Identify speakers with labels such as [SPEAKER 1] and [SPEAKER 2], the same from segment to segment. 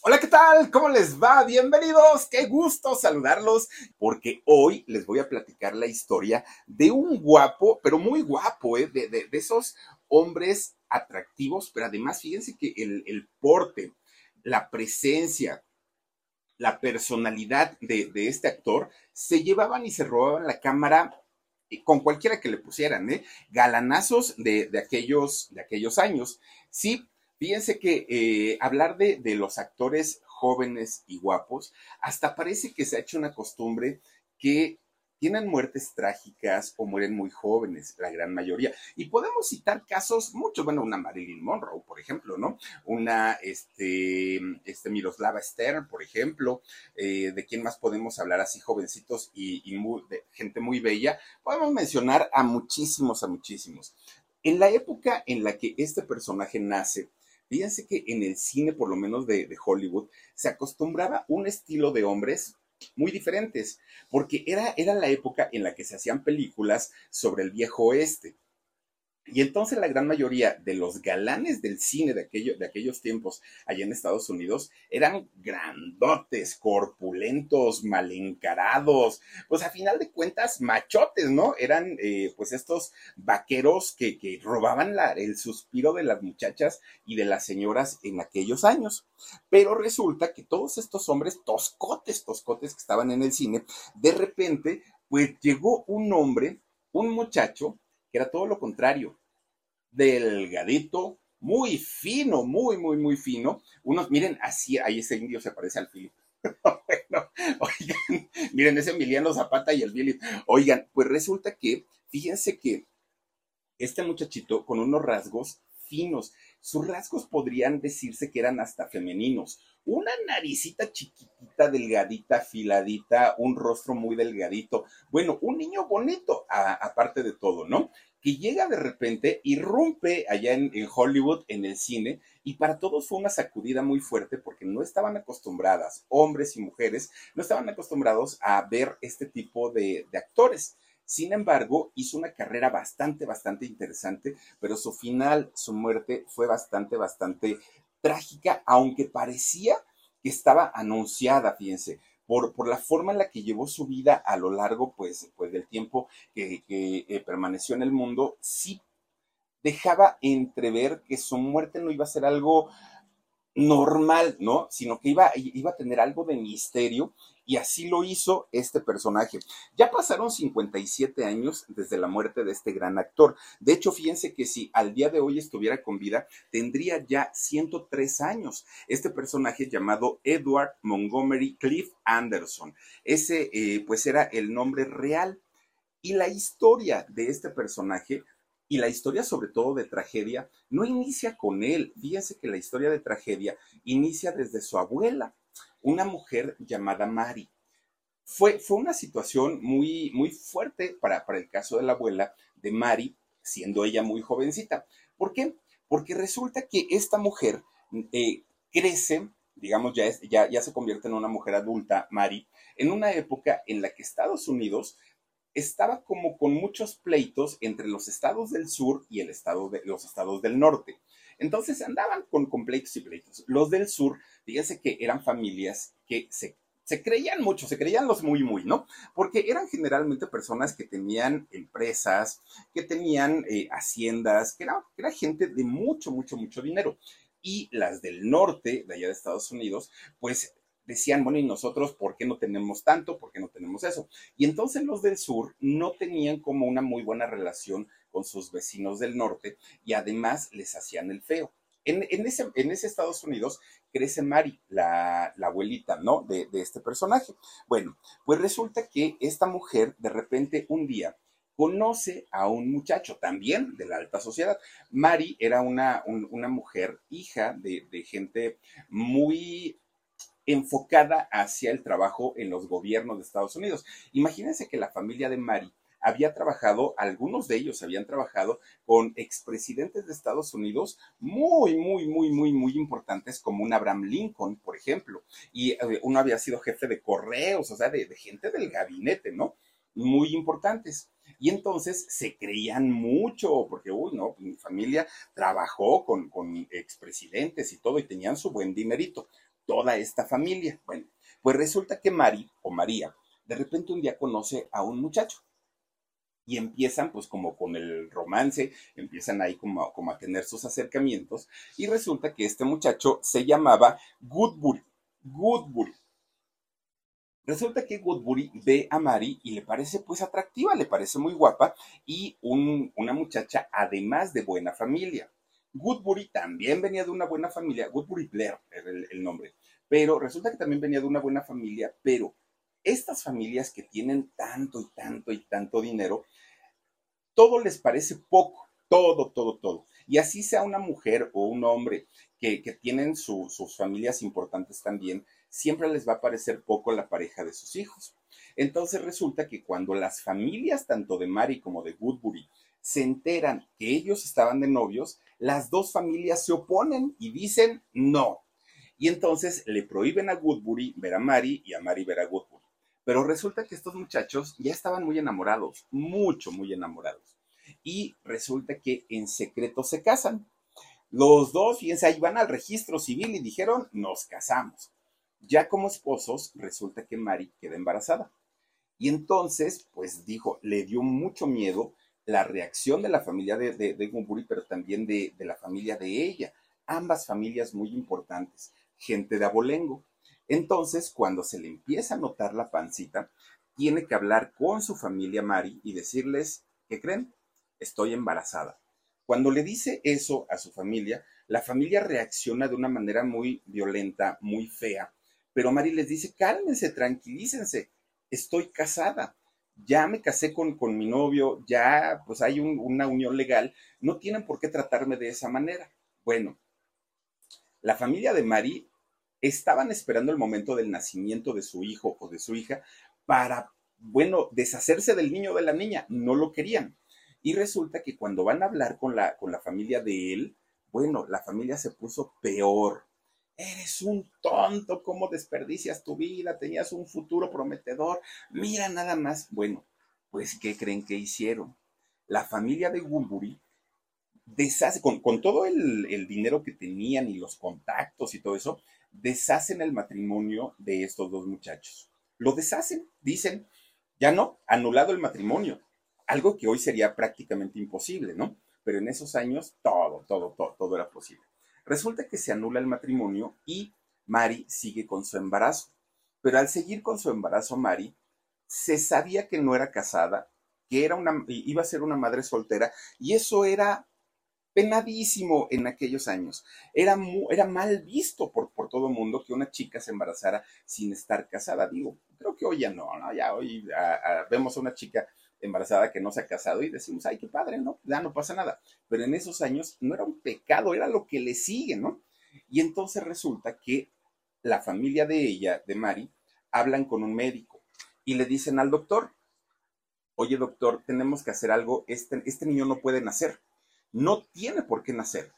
[SPEAKER 1] Hola, ¿qué tal? ¿Cómo les va? Bienvenidos. Qué gusto saludarlos porque hoy les voy a platicar la historia de un guapo, pero muy guapo, ¿eh? de, de, esos hombres atractivos, pero además fíjense que el, el porte, la presencia, la personalidad de, de, este actor se llevaban y se robaban la cámara con cualquiera que le pusieran, ¿eh? Galanazos de, aquellos, de aquellos años. Sí, Fíjense que eh, hablar de, de, los actores jóvenes y guapos, hasta parece que se ha hecho una costumbre que tienen muertes trágicas o mueren muy jóvenes, la gran mayoría. Y podemos citar casos muchos, bueno, una Marilyn Monroe, por ejemplo, ¿no? Una, este, este Miroslava Stern, por ejemplo, eh, de quién más podemos hablar así, jovencitos y, de, gente muy bella. Podemos mencionar a muchísimos, a muchísimos. En la época en la que este personaje nace, Fíjense que en el cine, por lo menos de, de, Hollywood, se acostumbraba un estilo de hombres muy diferentes, porque era, era la época en la que se hacían películas sobre el viejo oeste. Y entonces la gran mayoría de los galanes del cine de, aquello, de aquellos tiempos allá en Estados Unidos eran grandotes, corpulentos, mal encarados, pues a final de cuentas machotes, ¿no? Eran eh, pues estos vaqueros que, que robaban el suspiro de las muchachas y de las señoras en aquellos años. Pero resulta que todos estos hombres toscotes, toscotes que estaban en el cine, de repente pues llegó un hombre, un muchacho, que era todo lo contrario, delgadito, muy fino, muy, muy, muy fino. Unos, miren, así, ahí ese indio se parece al Philip. bueno, oigan, miren, ese Emiliano Zapata y el Philip. Oigan, pues resulta que, fíjense que este muchachito con unos rasgos finos, sus rasgos podrían decirse que eran hasta femeninos. Una naricita chiquitita, delgadita, afiladita, un rostro muy delgadito. Bueno, un niño bonito, aparte de todo, ¿no? que llega de repente, irrumpe allá en, Hollywood, en el cine, y para todos fue una sacudida muy fuerte porque no estaban acostumbradas, hombres y mujeres, no estaban acostumbrados a ver este tipo de actores. Sin embargo, hizo una carrera bastante, bastante interesante, pero su final, su muerte fue bastante, bastante trágica, aunque parecía que estaba anunciada, fíjense por, por, la forma en la que llevó su vida a lo largo pues, pues del tiempo que, eh, permaneció en el mundo, sí dejaba entrever que su muerte no iba a ser algo normal, ¿no? Sino que iba, iba a tener algo de misterio y así lo hizo este personaje. Ya pasaron 57 años desde la muerte de este gran actor. De hecho, fíjense que si al día de hoy estuviera con vida, tendría ya 103 años. Este personaje llamado Edward Montgomery Cliff Anderson. Ese, eh, pues, era el nombre real. Y la historia de este personaje y la historia, sobre todo de tragedia, no inicia con él. Fíjense que la historia de tragedia inicia desde su abuela, una mujer llamada Mari. Fue, fue una situación muy, muy fuerte para, para el caso de la abuela de Mari, siendo ella muy jovencita. ¿Por qué? Porque resulta que esta mujer eh, crece, digamos, ya, es, ya, ya se convierte en una mujer adulta, Mari, en una época en la que Estados Unidos estaba como con muchos pleitos entre los estados del sur y el estado de, los estados del norte. Entonces andaban con, con pleitos y pleitos. Los del sur, fíjense que eran familias que se, creían mucho, se creían los muy, muy, ¿no? Porque eran generalmente personas que tenían empresas, que tenían eh, haciendas, que era, que era gente de mucho, mucho, mucho dinero. y las del norte, de allá de Estados Unidos, pues decían, bueno, ¿y nosotros por qué no tenemos tanto? ¿Por qué no tenemos eso? Y entonces los del sur no tenían como una muy buena relación con sus vecinos del norte y además les hacían el feo. En, ese, en ese, Estados Unidos crece Mari, la, abuelita, ¿no? De, de, este personaje. Bueno, pues resulta que esta mujer de repente un día conoce a un muchacho también de la alta sociedad. Mari era una, una mujer hija de, de gente muy enfocada hacia el trabajo en los gobiernos de Estados Unidos. Imagínense que la familia de Mari había trabajado, algunos de ellos habían trabajado con expresidentes de Estados Unidos muy, muy, muy, muy, muy importantes, como un Abraham Lincoln, por ejemplo, y eh, uno había sido jefe de correos, o sea, de, gente del gabinete, ¿no? Muy importantes. Y entonces se creían mucho, porque, uy, no, mi familia trabajó con, con expresidentes y todo, y tenían su buen dinerito toda esta familia. Bueno, pues resulta que Mari o María de repente un día conoce a un muchacho y empiezan pues como con el romance, empiezan ahí como, como a tener sus acercamientos y resulta que este muchacho se llamaba Goodbury. Goodbury. Resulta que Goodbury ve a Mari y le parece pues atractiva, le parece muy guapa y una muchacha además de buena familia. Goodbury también venía de una buena familia, Goodbury Blair era el, nombre, pero resulta que también venía de una buena familia, pero estas familias que tienen tanto y tanto y tanto dinero, todo les parece poco, todo, todo, todo. Y así sea una mujer o un hombre que, tienen sus familias importantes también, siempre les va a parecer poco la pareja de sus hijos. Entonces resulta que cuando las familias, tanto de Mary como de Woodbury, se enteran que ellos estaban de novios, las dos familias se oponen y dicen no. Y entonces le prohíben a Woodbury ver a Mary y a Mary ver a Woodbury. Pero resulta que estos muchachos ya estaban muy enamorados, mucho, muy enamorados. Y resulta que en secreto se casan. Los dos, fíjense, ahí van al registro civil y dijeron, nos casamos. Ya como esposos, resulta que Mary queda embarazada. Y entonces, pues dijo, le dio mucho miedo la reacción de la familia de, de, pero también de, de, la familia de ella. Ambas familias muy importantes, gente de abolengo. Entonces, cuando se le empieza a notar la pancita, tiene que hablar con su familia Mari y decirles, ¿qué creen? Estoy embarazada. Cuando le dice eso a su familia, la familia reacciona de una manera muy violenta, muy fea, pero Mari les dice, cálmense, tranquilícense, estoy casada ya me casé con, mi novio, ya pues hay una unión legal, no tienen por qué tratarme de esa manera. Bueno, la familia de Mari estaban esperando el momento del nacimiento de su hijo o de su hija para, bueno, deshacerse del niño o de la niña, no lo querían. Y resulta que cuando van a hablar con la, con la familia de él, bueno, la familia se puso peor Eres un tonto, ¿cómo desperdicias tu vida? Tenías un futuro prometedor. Mira nada más. Bueno, pues, ¿qué creen que hicieron? La familia de Woodbury deshace, con, todo el, el, dinero que tenían y los contactos y todo eso, deshacen el matrimonio de estos dos muchachos. Lo deshacen, dicen, ya no, anulado el matrimonio. Algo que hoy sería prácticamente imposible, ¿no? Pero en esos años todo, todo, todo, era posible. Resulta que se anula el matrimonio y Mari sigue con su embarazo. Pero al seguir con su embarazo, Mari se sabía que no era casada, que era una, iba a ser una madre soltera, y eso era penadísimo en aquellos años. Era, era mal visto por, por todo mundo que una chica se embarazara sin estar casada. Digo, creo que hoy ya no, ¿no? Ya hoy vemos a una chica embarazada que no se ha casado y decimos, ay, qué padre, ¿no? Ya no pasa nada. Pero en esos años no era un pecado, era lo que le sigue, ¿no? Y entonces resulta que la familia de ella, de Mari, hablan con un médico y le dicen al doctor, oye doctor, tenemos que hacer algo, este, este niño no puede nacer, no tiene por qué nacer.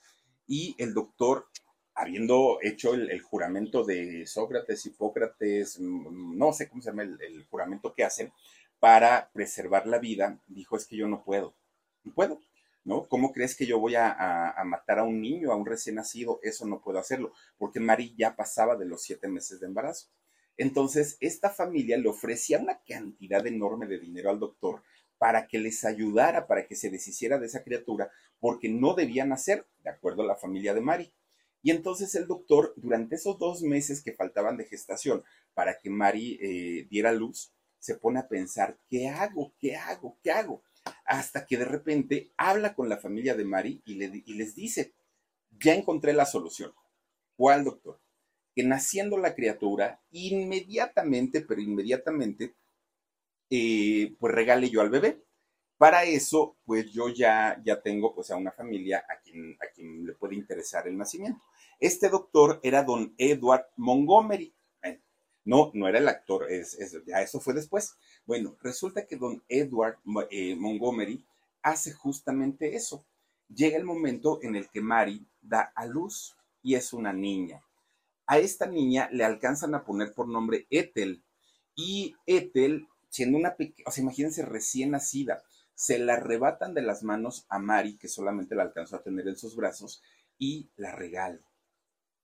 [SPEAKER 1] Y el doctor, habiendo hecho el, juramento de Sócrates, Hipócrates, mm, no sé cómo se llama el, juramento que hacen, para preservar la vida, dijo, es que yo no puedo, no puedo, ¿no? ¿Cómo crees que yo voy a, matar a un niño, a un recién nacido? Eso no puedo hacerlo, porque Mari ya pasaba de los siete meses de embarazo. Entonces, esta familia le ofrecía una cantidad enorme de dinero al doctor para que les ayudara, para que se deshiciera de esa criatura, porque no debía nacer, de acuerdo a la familia de Mari. Y entonces el doctor, durante esos dos meses que faltaban de gestación para que Mari eh, diera luz, se pone a pensar, ¿qué hago? ¿Qué hago? ¿Qué hago? Hasta que de repente habla con la familia de Mari y, les dice, ya encontré la solución. ¿Cuál, doctor? Que naciendo la criatura, inmediatamente, pero inmediatamente, eh, pues regale yo al bebé. Para eso, pues yo ya, ya tengo pues a una familia a quien, a quien le puede interesar el nacimiento. Este doctor era don Edward Montgomery. no, no era el actor, es, ya eso fue después. Bueno, resulta que don Edward eh, Montgomery hace justamente eso. Llega el momento en el que Mary da a luz y es una niña. A esta niña le alcanzan a poner por nombre Ethel y Ethel, siendo una pequeña, o sea, imagínense recién nacida, se la arrebatan de las manos a Mari, que solamente la alcanzó a tener en sus brazos, y la regala.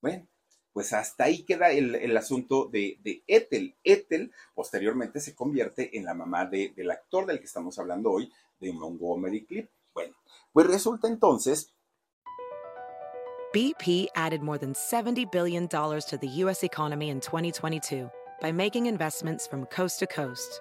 [SPEAKER 1] Bueno, pues hasta ahí queda el, asunto de, Ethel. Ethel posteriormente se convierte en la mamá del actor del que estamos hablando hoy, de Montgomery Clip. Bueno, pues resulta entonces
[SPEAKER 2] BP added more than $70 billion to the U.S. economy in 2022 by making investments from coast to coast.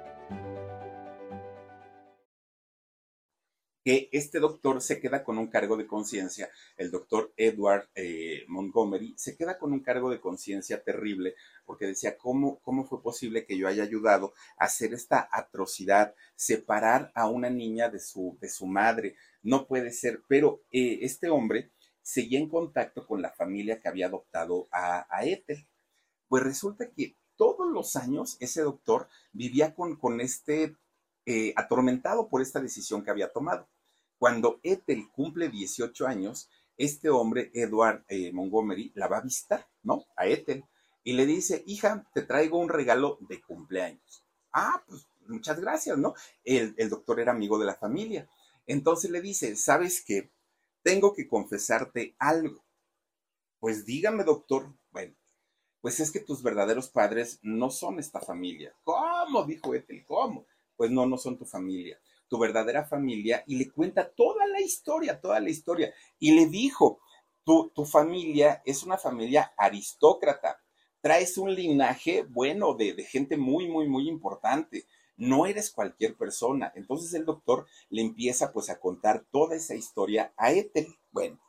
[SPEAKER 1] Que este doctor se queda con un cargo de conciencia, el doctor Edward eh, Montgomery, se queda con un cargo de conciencia terrible porque decía, ¿cómo, ¿cómo fue posible que yo haya ayudado a hacer esta atrocidad, separar a una niña de su, de su madre? No puede ser, pero eh, este hombre seguía en contacto con la familia que había adoptado a, a Ethel. Pues resulta que todos los años ese doctor vivía con, con este eh, atormentado por esta decisión que había tomado. Cuando Ethel cumple 18 años, este hombre, Edward eh, Montgomery, la va a visitar, ¿no? A Ethel. Y le dice, hija, te traigo un regalo de cumpleaños. Ah, pues muchas gracias, ¿no? El, el doctor era amigo de la familia. Entonces le dice, ¿sabes qué? Tengo que confesarte algo. Pues dígame, doctor. Bueno, pues es que tus verdaderos padres no son esta familia. ¿Cómo? Dijo Ethel, ¿cómo? Pues no, no son tu familia, tu verdadera familia, y le cuenta toda la historia, toda la historia, y le dijo, tu, tu familia es una familia aristócrata, traes un linaje, bueno, de, de gente muy, muy, muy importante, no eres cualquier persona. Entonces el doctor le empieza pues a contar toda esa historia a Ethel. Bueno,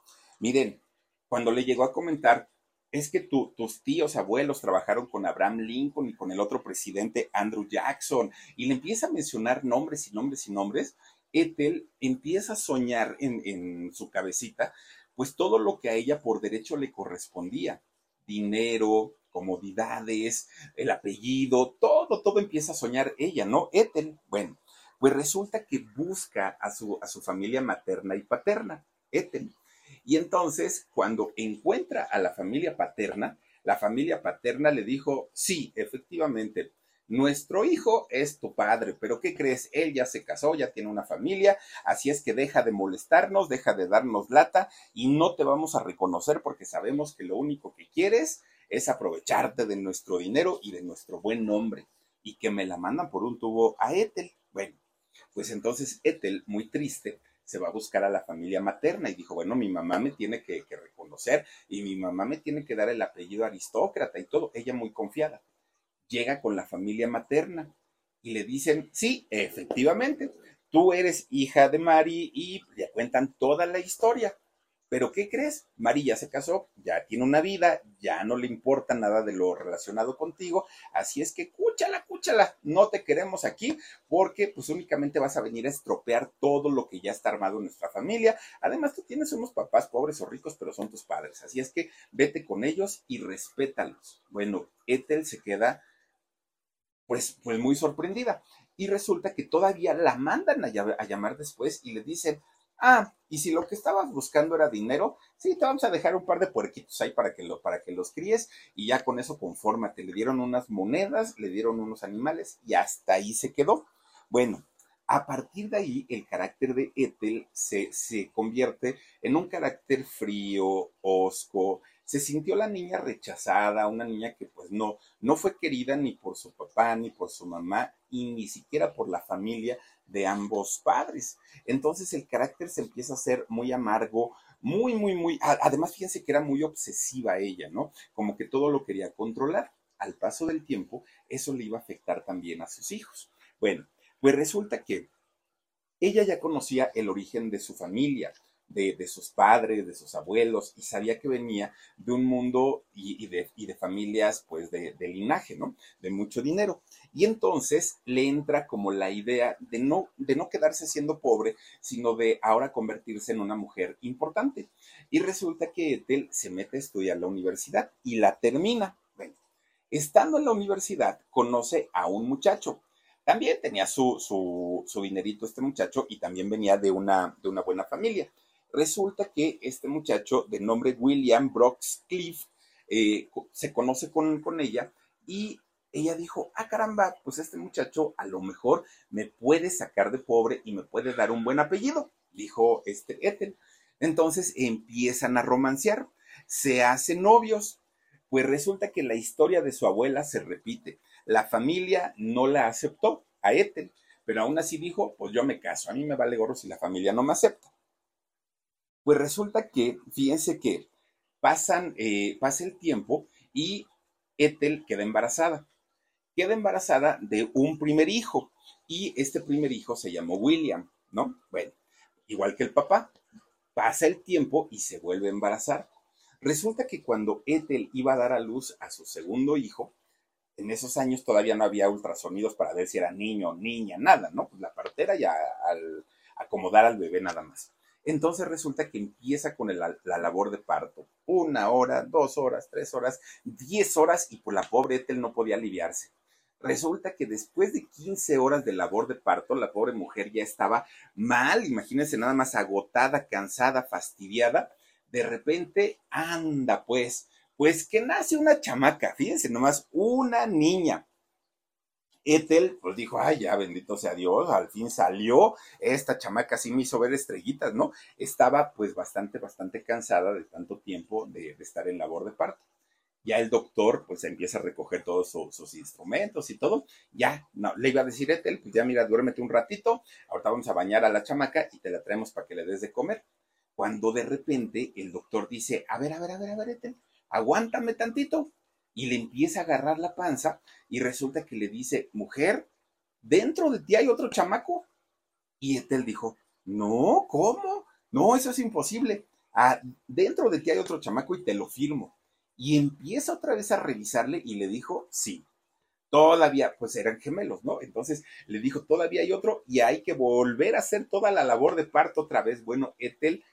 [SPEAKER 1] miren, cuando le llegó a comentar es que tus tíos, abuelos trabajaron con Abraham Lincoln y con el otro presidente Andrew Jackson, y le empieza a mencionar nombres y nombres y nombres, Ethel empieza a soñar en, su cabecita, pues todo lo que a ella por derecho le correspondía, dinero, comodidades, el apellido, todo, todo empieza a soñar ella, ¿no? Ethel, bueno, pues resulta que busca a su, a su familia materna y paterna, Ethel. Y entonces, cuando encuentra a la familia paterna, la familia paterna le dijo, sí, efectivamente, nuestro hijo es tu padre, pero ¿qué crees? Él ya se casó, ya tiene una familia, así es que deja de molestarnos, deja de darnos lata y no te vamos a reconocer porque sabemos que lo único que quieres es aprovecharte de nuestro dinero y de nuestro buen nombre y que me la mandan por un tubo a Ethel. Bueno, pues entonces Ethel, muy triste, se va a buscar a la familia materna y dijo, bueno, mi mamá me tiene que, reconocer y mi mamá me tiene que dar el apellido aristócrata y todo, ella muy confiada. Llega con la familia materna y le dicen, sí, efectivamente, tú eres hija de Mari y le cuentan toda la historia. Pero ¿qué crees? María se casó, ya tiene una vida, ya no le importa nada de lo relacionado contigo, así es que cúchala, cúchala, no te queremos aquí porque pues únicamente vas a venir a estropear todo lo que ya está armado en nuestra familia. Además, tú tienes unos papás pobres o ricos, pero son tus padres, así es que vete con ellos y respétalos. Bueno, Ethel se queda pues, pues muy sorprendida y resulta que todavía la mandan a, a llamar después y le dicen, Ah, y si lo que estabas buscando era dinero, sí, te vamos a dejar un par de puerquitos ahí para que, para que los críes y ya con eso confórmate. Le dieron unas monedas, le dieron unos animales y hasta ahí se quedó. Bueno, A partir de ahí, el carácter de Ethel se, se convierte en un carácter frío, osco, se sintió la niña rechazada, una niña que pues no, no fue querida ni por su papá, ni por su mamá, y ni siquiera por la familia de ambos padres. Entonces el carácter se empieza a ser muy amargo, muy, muy, muy, además fíjense que era muy obsesiva ella, ¿no? Como que todo lo quería controlar. Al paso del tiempo, eso le iba a afectar también a sus hijos. Bueno, pues resulta que ella ya conocía el origen de su familia, de, sus padres, de sus abuelos, y sabía que venía de un mundo y, de, familias, pues, de, linaje, ¿no? De mucho dinero. Y entonces le entra como la idea de no, de no quedarse siendo pobre, sino de ahora convertirse en una mujer importante. Y resulta que Ethel se mete a estudiar la universidad y la termina. Estando en la universidad, conoce a un muchacho. También tenía su, su, su dinerito este muchacho y también venía de una, de una buena familia. Resulta que este muchacho de nombre William Brooks Cliff eh, se conoce con, con ella y ella dijo, ah caramba, pues este muchacho a lo mejor me puede sacar de pobre y me puede dar un buen apellido, dijo este Ethel. Entonces empiezan a romancear, se hacen novios, pues resulta que la historia de su abuela se repite. La familia no la aceptó a Ethel, pero aún así dijo, pues yo me caso, a mí me vale gorro si la familia no me acepta. Pues resulta que, fíjense que pasan, eh, pasa el tiempo y Ethel queda embarazada. Queda embarazada de un primer hijo y este primer hijo se llamó William, ¿no? Bueno, igual que el papá. Pasa el tiempo y se vuelve a embarazar. Resulta que cuando Ethel iba a dar a luz a su segundo hijo, en esos años todavía no había ultrasonidos para ver si era niño o niña, nada, ¿no? Pues la partera ya al acomodar al bebé nada más. Entonces resulta que empieza con la labor de parto. Una hora, dos horas, tres horas, diez horas y por la pobre Ethel no podía aliviarse. Resulta que después de 15 horas de labor de parto, la pobre mujer ya estaba mal, imagínense nada más agotada, cansada, fastidiada. De repente, anda pues, pues que nace una chamaca, fíjense nomás, una niña. Ethel, pues dijo, ay, ya bendito sea Dios, al fin salió, esta chamaca sí me hizo ver estrellitas, ¿no? Estaba pues bastante, bastante cansada de tanto tiempo de, estar en labor de parto. Ya el doctor pues empieza a recoger todos sus instrumentos y todo. Ya, le iba a decir Ethel, pues ya mira, duérmete un ratito, ahorita vamos a bañar a la chamaca y te la traemos para que le des de comer. Cuando de repente el doctor dice, a ver, a ver, a ver, a ver, Ethel, aguántame tantito y le empieza a agarrar la panza y resulta que le dice, mujer, dentro de ti hay otro chamaco. Y Etel dijo, no, ¿cómo? No, eso es imposible. Ah, dentro de ti hay otro chamaco y te lo firmo. Y empieza otra vez a revisarle y le dijo, sí, todavía, pues eran gemelos, ¿no? Entonces le dijo, todavía hay otro y hay que volver a hacer toda la labor de parto otra vez. Bueno, Etel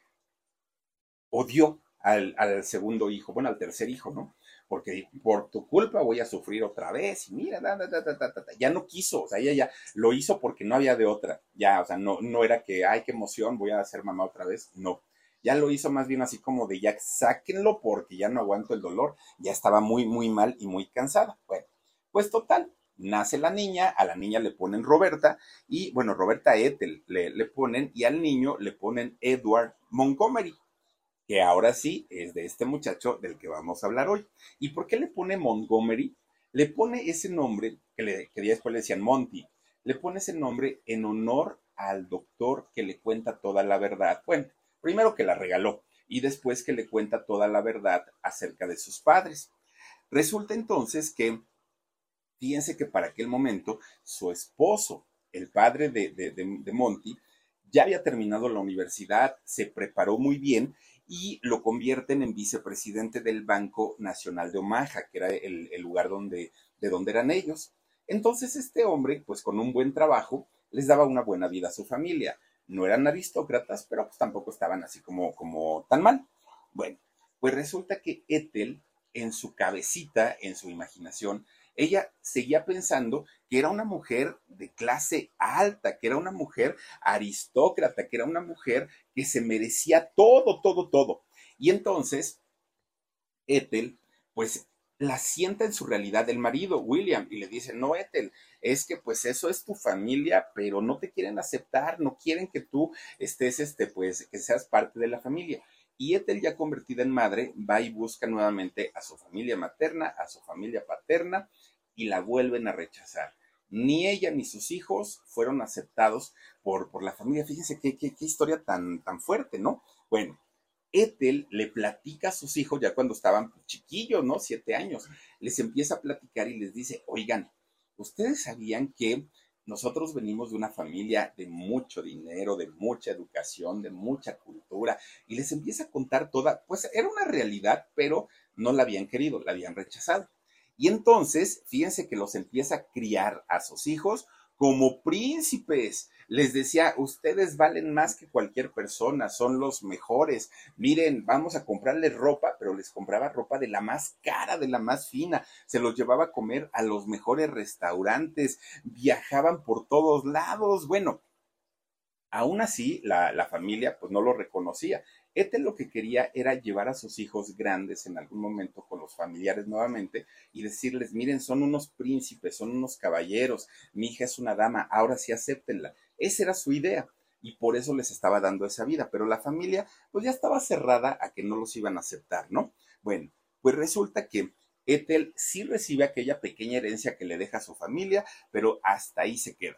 [SPEAKER 1] odió al, al segundo hijo, bueno, al tercer hijo, ¿no? Porque por tu culpa voy a sufrir otra vez. Y mira, ya no quiso, o sea, ella ya lo hizo porque no había de otra. Ya, o sea, no, no era que, ay, qué emoción, voy a ser mamá otra vez. No. Ya lo hizo más bien así como de ya sáquenlo porque ya no aguanto el dolor. Ya estaba muy, muy mal y muy cansada. Bueno, pues total, nace la niña, a la niña le ponen Roberta y bueno, Roberta Ethel le, le ponen y al niño le ponen Edward Montgomery que ahora sí es de este muchacho del que vamos a hablar hoy. ¿Y por qué le pone Montgomery? Le pone ese nombre, que, le, que después le decían Monty, le pone ese nombre en honor al doctor que le cuenta toda la verdad. Bueno, primero que la regaló y después que le cuenta toda la verdad acerca de sus padres. Resulta entonces que, fíjense que para aquel momento su esposo, el padre de, de, de Monty, ya había terminado la universidad, se preparó muy bien y lo convierten en vicepresidente del Banco Nacional de Omaha, que era el, lugar donde, de donde eran ellos. Entonces este hombre, pues con un buen trabajo, les daba una buena vida a su familia. No eran aristócratas, pero pues tampoco estaban así como, como tan mal. Bueno, pues resulta que Ethel, en su cabecita, en su imaginación, ella seguía pensando que era una mujer de clase alta, que era una mujer aristócrata, que era una mujer que se merecía todo, todo, todo. Y entonces, Ethel, pues la sienta en su realidad el marido, William, y le dice, no, Ethel, es que pues eso es tu familia, pero no te quieren aceptar, no quieren que tú estés, este, pues, que seas parte de la familia. Y Ethel, ya convertida en madre, va y busca nuevamente a su familia materna, a su familia paterna, y la vuelven a rechazar. Ni ella ni sus hijos fueron aceptados por, por la familia. Fíjense qué, qué, qué historia tan, tan fuerte, ¿no? Bueno, Ethel le platica a sus hijos ya cuando estaban chiquillos, ¿no? Siete años. Les empieza a platicar y les dice, oigan, ustedes sabían que nosotros venimos de una familia de mucho dinero, de mucha educación, de mucha cultura, y les empieza a contar toda, pues era una realidad, pero no la habían querido, la habían rechazado. Y entonces, fíjense que los empieza a criar a sus hijos como príncipes. Les decía, ustedes valen más que cualquier persona, son los mejores. Miren, vamos a comprarles ropa, pero les compraba ropa de la más cara, de la más fina. Se los llevaba a comer a los mejores restaurantes, viajaban por todos lados. Bueno, aún así, la, familia pues no lo reconocía. Ethel lo que quería era llevar a sus hijos grandes en algún momento con los familiares nuevamente y decirles, miren, son unos príncipes, son unos caballeros, mi hija es una dama, ahora sí acéptenla. Esa era su idea y por eso les estaba dando esa vida, pero la familia pues ya estaba cerrada a que no los iban a aceptar, ¿no? Bueno, pues resulta que Ethel sí recibe aquella pequeña herencia que le deja a su familia, pero hasta ahí se queda.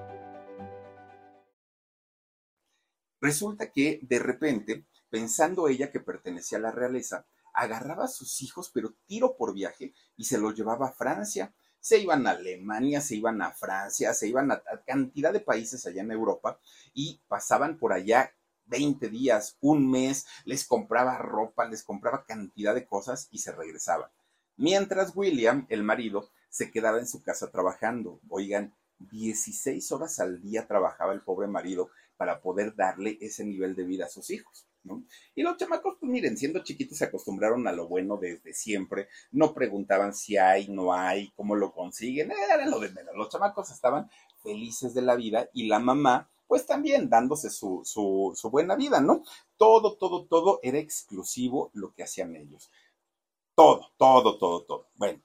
[SPEAKER 1] Resulta que de repente, pensando ella que pertenecía a la realeza, agarraba a sus hijos, pero tiro por viaje, y se los llevaba a Francia. Se iban a Alemania, se iban a Francia, se iban a, cantidad de países allá en Europa y pasaban por allá 20 días, un mes, les compraba ropa, les compraba cantidad de cosas y se regresaban. Mientras William, el marido, se quedaba en su casa trabajando. Oigan, 16 horas al día trabajaba el pobre marido para poder darle ese nivel de vida a sus hijos. ¿no? Y los chamacos, pues miren, siendo chiquitos se acostumbraron a lo bueno desde siempre, no preguntaban si hay, no hay, cómo lo consiguen, era lo de menos. Los chamacos estaban felices de la vida y la mamá, pues también dándose su, su, buena vida, ¿no? Todo, todo, todo era exclusivo lo que hacían ellos. Todo, todo, todo, todo. Bueno,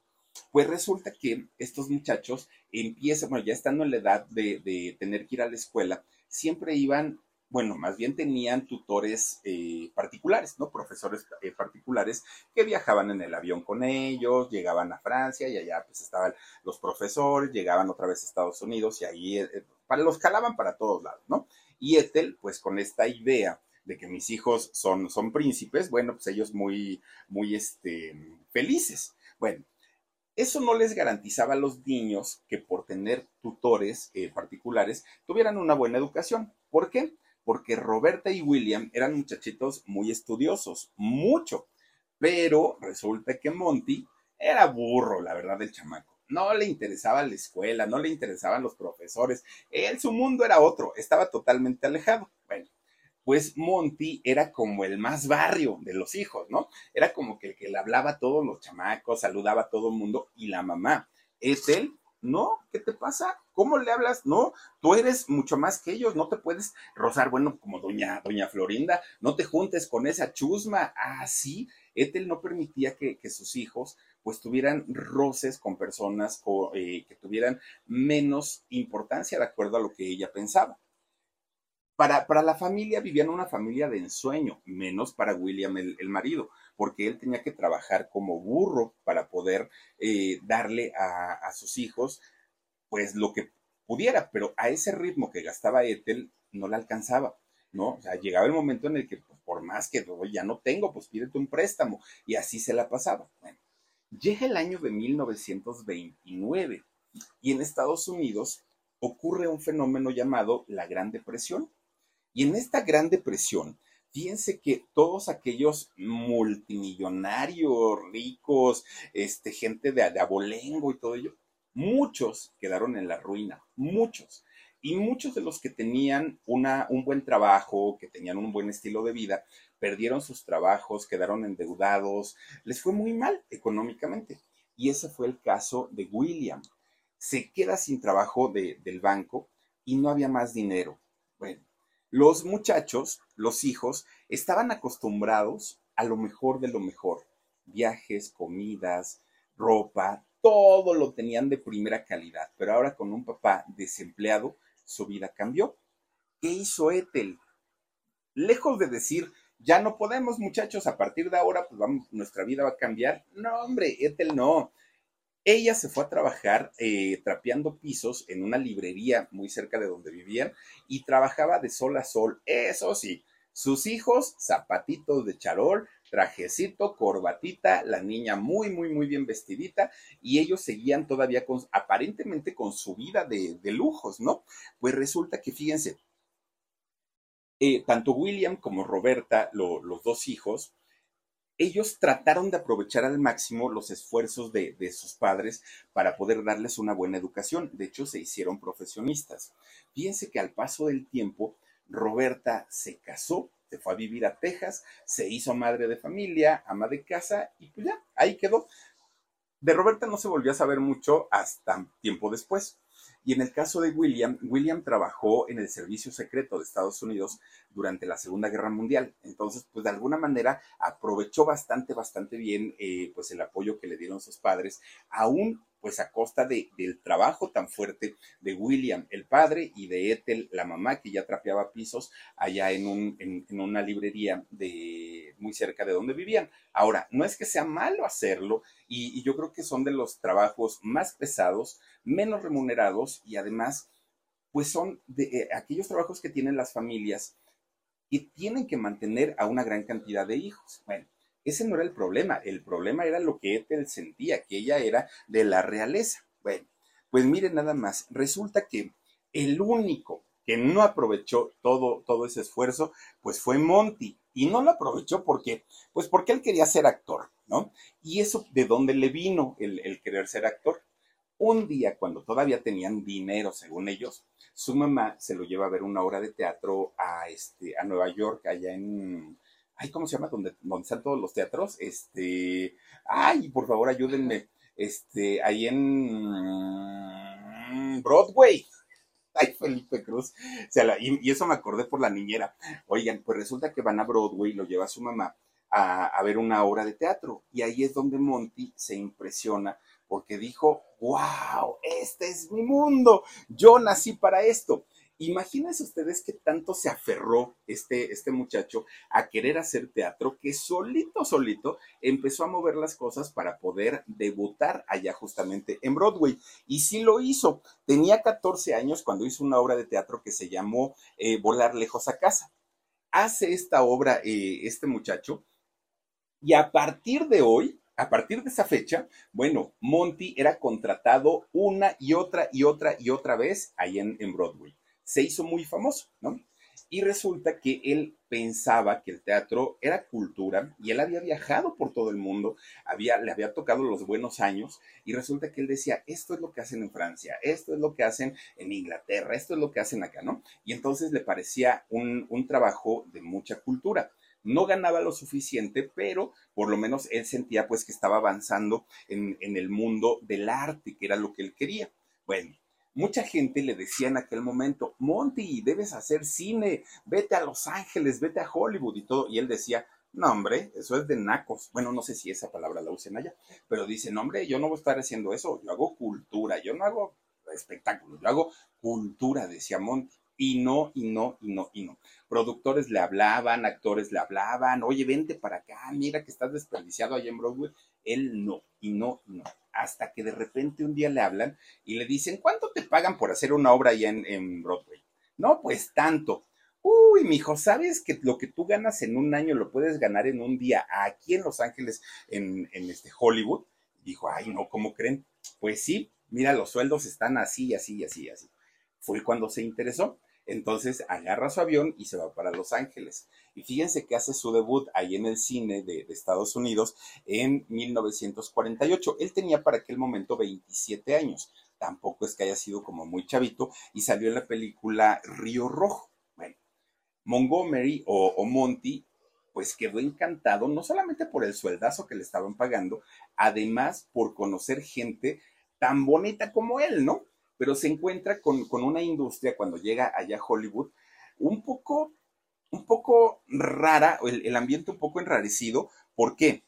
[SPEAKER 1] pues resulta que estos muchachos empiezan, bueno, ya estando en la edad de, de tener que ir a la escuela, siempre iban, bueno, más bien tenían tutores eh, particulares, ¿no? Profesores eh, particulares que viajaban en el avión con ellos, llegaban a Francia y allá pues estaban los profesores, llegaban otra vez a Estados Unidos y ahí eh, para, los calaban para todos lados, ¿no? Y Ethel, pues con esta idea de que mis hijos son, son príncipes, bueno, pues ellos muy, muy, este, felices. Bueno, eso no les garantizaba a los niños que por tener tutores eh, particulares tuvieran una buena educación. ¿Por qué? Porque Roberta y William eran muchachitos muy estudiosos, mucho. Pero resulta que Monty era burro, la verdad, del chamaco. No le interesaba la escuela, no le interesaban los profesores. Él, su mundo era otro, estaba totalmente alejado. Bueno, pues Monty era como el más barrio de los hijos, ¿no? Era como que el que le hablaba a todos los chamacos, saludaba a todo el mundo y la mamá. ¿Es? No, ¿qué te pasa? ¿Cómo le hablas? No, tú eres mucho más que ellos, no te puedes rozar, bueno, como doña, doña Florinda, no te juntes con esa chusma. Ah, sí, Ethel no permitía que, sus hijos pues tuvieran roces con personas eh, que tuvieran menos importancia de acuerdo a lo que ella pensaba. Para, para, la familia vivían una familia de ensueño, menos para William el, marido, porque él tenía que trabajar como burro para poder eh, darle a, sus hijos pues lo que pudiera, pero a ese ritmo que gastaba Ethel no le alcanzaba, ¿no? O sea, llegaba el momento en el que pues, por más que ya no tengo, pues pídete un préstamo y así se la pasaba. Bueno, llega el año de 1929 y en Estados Unidos ocurre un fenómeno llamado la Gran Depresión y en esta gran depresión, Fíjense que todos aquellos multimillonarios, ricos, este, gente de, de abolengo y todo ello, muchos quedaron en la ruina, muchos. Y muchos de los que tenían una, un buen trabajo, que tenían un buen estilo de vida, perdieron sus trabajos, quedaron endeudados, les fue muy mal económicamente. Y ese fue el caso de William. Se queda sin trabajo del banco y no había más dinero. Bueno, los muchachos, los hijos, estaban acostumbrados a lo mejor de lo mejor. Viajes, comidas, ropa, todo lo tenían de primera calidad. Pero ahora con un papá desempleado, su vida cambió. ¿Qué hizo Ethel? Lejos de decir, ya no podemos, muchachos, a partir de ahora, pues nuestra vida va a cambiar. No, hombre, Ethel no. Ella se fue a trabajar eh, trapeando pisos en una librería muy cerca de donde vivían y trabajaba de sol a sol. Eso sí, sus hijos, zapatitos de charol, trajecito, corbatita, la niña muy, muy, muy bien vestidita y ellos seguían todavía con, aparentemente con su vida de, lujos, ¿no? Pues resulta que, fíjense, eh, tanto William como Roberta, los dos hijos, ellos trataron de aprovechar al máximo los esfuerzos de, sus padres para poder darles una buena educación. De hecho, se hicieron profesionistas. Fíjense que al paso del tiempo, Roberta se casó, se fue a vivir a Texas, se hizo madre de familia, ama de casa y pues ya, ahí quedó. De Roberta no se volvió a saber mucho hasta tiempo después. Y en el caso de William, William trabajó en el servicio secreto de Estados Unidos durante la Segunda Guerra Mundial. Entonces, pues de alguna manera aprovechó bastante, bastante bien eh, pues el apoyo que le dieron sus padres, aún pues a costa de, del trabajo tan fuerte de William, el padre, y de Ethel, la mamá, que ya trapeaba pisos allá en, un, en, una librería de, muy cerca de donde vivían. Ahora, no es que sea malo hacerlo, y, yo creo que son de los trabajos más pesados, menos remunerados, y además, pues son de eh, aquellos trabajos que tienen las familias y tienen que mantener a una gran cantidad de hijos. Bueno, ese no era el problema, el problema era lo que Ethel sentía, que ella era de la realeza. Bueno, pues miren nada más, resulta que el único que no aprovechó todo, todo ese esfuerzo, pues fue Monty. Y no lo aprovechó porque, pues porque él quería ser actor, ¿no? Y eso de dónde le vino el, el querer ser actor. Un día, cuando todavía tenían dinero, según ellos, su mamá se lo lleva a ver una obra de teatro a, este, a Nueva York, allá en, ay, ¿cómo se llama? Donde, donde están todos los teatros, este, ay, por favor, ayúdenme, este, ahí en Broadway. Ay, Felipe Cruz. Sea, y, eso me acordé por la niñera. Oigan, pues resulta que van a Broadway, lo lleva su mamá a, a ver una obra de teatro. Y ahí es donde Monty se impresiona porque dijo, wow, este es mi mundo, yo nací para esto. Imagínense ustedes que tanto se aferró este, este muchacho a querer hacer teatro que solito, solito empezó a mover las cosas para poder debutar allá justamente en Broadway. Y sí lo hizo. Tenía 14 años cuando hizo una obra de teatro que se llamó eh, Volar lejos a casa. Hace esta obra eh, este muchacho y a partir de hoy, a partir de esa fecha, bueno, Monty era contratado una y otra y otra y otra vez ahí en, en Broadway se hizo muy famoso, ¿no? Y resulta que él pensaba que el teatro era cultura y él había viajado por todo el mundo, había, le había tocado los buenos años y resulta que él decía, esto es lo que hacen en Francia, esto es lo que hacen en Inglaterra, esto es lo que hacen acá, ¿no? Y entonces le parecía un, trabajo de mucha cultura. No ganaba lo suficiente, pero por lo menos él sentía pues que estaba avanzando en, en el mundo del arte, que era lo que él quería. Bueno, Mucha gente le decía en aquel momento, Monty, debes hacer cine, vete a Los Ángeles, vete a Hollywood y todo. Y él decía, no, hombre, eso es de nacos. Bueno, no sé si esa palabra la usen allá, pero dice, no, hombre, yo no voy a estar haciendo eso, yo hago cultura, yo no hago espectáculos, yo hago cultura, decía Monty. Y no, y no, y no, y no. Productores le hablaban, actores le hablaban, oye, vente para acá, mira que estás desperdiciado allá en Broadway. Él no, y no, y no hasta que de repente un día le hablan y le dicen, ¿cuánto te pagan por hacer una obra allá en, Broadway? No, pues tanto. Uy, mijo, ¿sabes que lo que tú ganas en un año lo puedes ganar en un día aquí en Los Ángeles, en, en este Hollywood? Dijo, ay, no, ¿cómo creen? Pues sí, mira, los sueldos están así, así, así, así. Fue cuando se interesó. Entonces agarra su avión y se va para Los Ángeles. Y fíjense que hace su debut ahí en el cine de, Estados Unidos en 1948. Él tenía para aquel momento 27 años. Tampoco es que haya sido como muy chavito y salió en la película Río Rojo. Bueno, Montgomery o, o Monty pues quedó encantado no solamente por el sueldazo que le estaban pagando, además por conocer gente tan bonita como él, ¿no? Pero se encuentra con, una industria cuando llega allá a Hollywood un poco, un poco rara, el, el ambiente un poco enrarecido. ¿Por qué?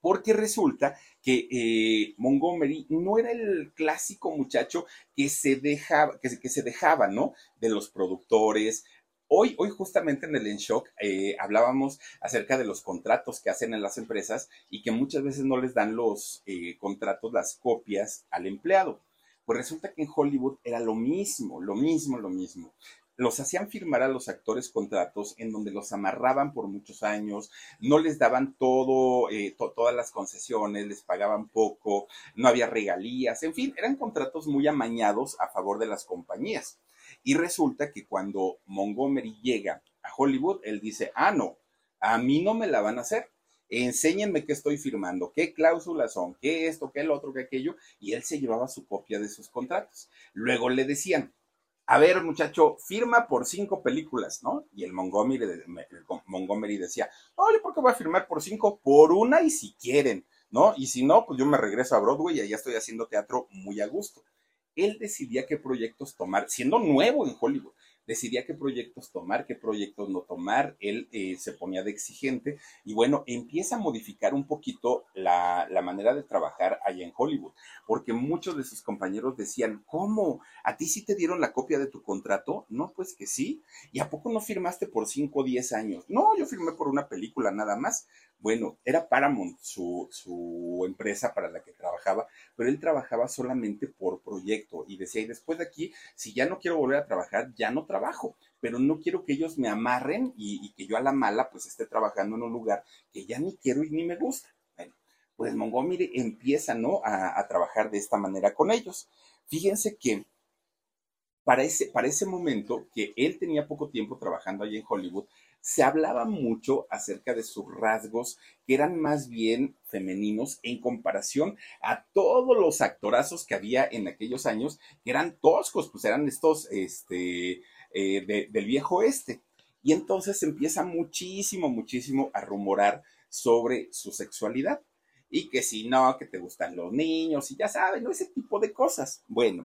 [SPEAKER 1] Porque resulta que eh, Montgomery no era el clásico muchacho que se dejaba, que, que se dejaba, ¿no? De los productores, Hoy, hoy justamente en el En Shock eh, hablábamos acerca de los contratos que hacen en las empresas y que muchas veces no les dan los eh, contratos, las copias al empleado. Pues resulta que en Hollywood era lo mismo, lo mismo, lo mismo. Los hacían firmar a los actores contratos en donde los amarraban por muchos años, no les daban todo, eh, todas las concesiones, les pagaban poco, no había regalías, en fin, eran contratos muy amañados a favor de las compañías. Y resulta que cuando Montgomery llega a Hollywood, él dice, ah, no, a mí no me la van a hacer. Enséñenme qué estoy firmando, qué cláusulas son, qué esto, qué el otro, qué aquello. Y él se llevaba su copia de sus contratos. Luego le decían, a ver, muchacho, firma por cinco películas, ¿no? Y el Montgomery, Montgomery decía, oye, ¿por qué voy a firmar por cinco? Por una y si quieren, ¿no? Y si no, pues yo me regreso a Broadway y allá estoy haciendo teatro muy a gusto él decidía qué proyectos tomar, siendo nuevo en Hollywood decidía qué proyectos tomar, qué proyectos no tomar, él eh, se ponía de exigente y bueno, empieza a modificar un poquito la, la, manera de trabajar allá en Hollywood, porque muchos de sus compañeros decían, ¿cómo? ¿A ti sí te dieron la copia de tu contrato? No, pues que sí. ¿Y a poco no firmaste por 5 o 10 años? No, yo firmé por una película nada más. Bueno, era Paramount su, su empresa para la que trabajaba, pero él trabajaba solamente por proyecto y decía, y después de aquí, si ya no quiero volver a trabajar, ya no trabajo, pero no quiero que ellos me amarren y, que yo a la mala pues esté trabajando en un lugar que ya ni quiero y ni me gusta. Bueno, pues Montgomery empieza, ¿no? A, a trabajar de esta manera con ellos. Fíjense que para ese, para ese momento que él tenía poco tiempo trabajando allí en Hollywood, se hablaba mucho acerca de sus rasgos que eran más bien femeninos en comparación a todos los actorazos que había en aquellos años, que eran toscos, pues eran estos este, eh, del viejo este. Y entonces empieza muchísimo, muchísimo a rumorar sobre su sexualidad. Y que si no, que te gustan los niños y ya saben, ¿no? ese tipo de cosas. Bueno.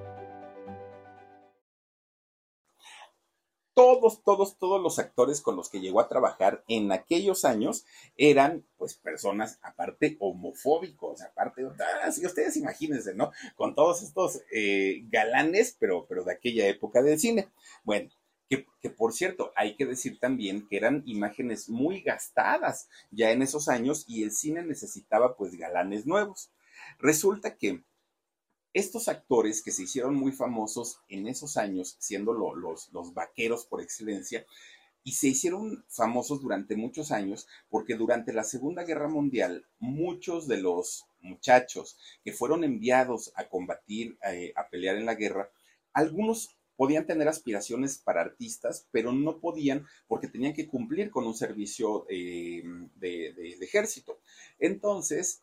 [SPEAKER 1] Todos, todos, todos los actores con los que llegó a trabajar en aquellos años eran, pues, personas aparte homofóbicos, aparte, así ustedes imagínense, ¿no? Con todos estos eh, galanes, pero, pero de aquella época del cine. Bueno, que, que, por cierto, hay que decir también que eran imágenes muy gastadas ya en esos años y el cine necesitaba pues galanes nuevos. Resulta que estos actores que se hicieron muy famosos en esos años, siendo los, vaqueros por excelencia, y se hicieron famosos durante muchos años porque durante la Segunda Guerra Mundial muchos de los muchachos que fueron enviados a combatir, eh, a pelear en la guerra, algunos podían tener aspiraciones para artistas, pero no podían porque tenían que cumplir con un servicio eh, de, de ejército. Entonces,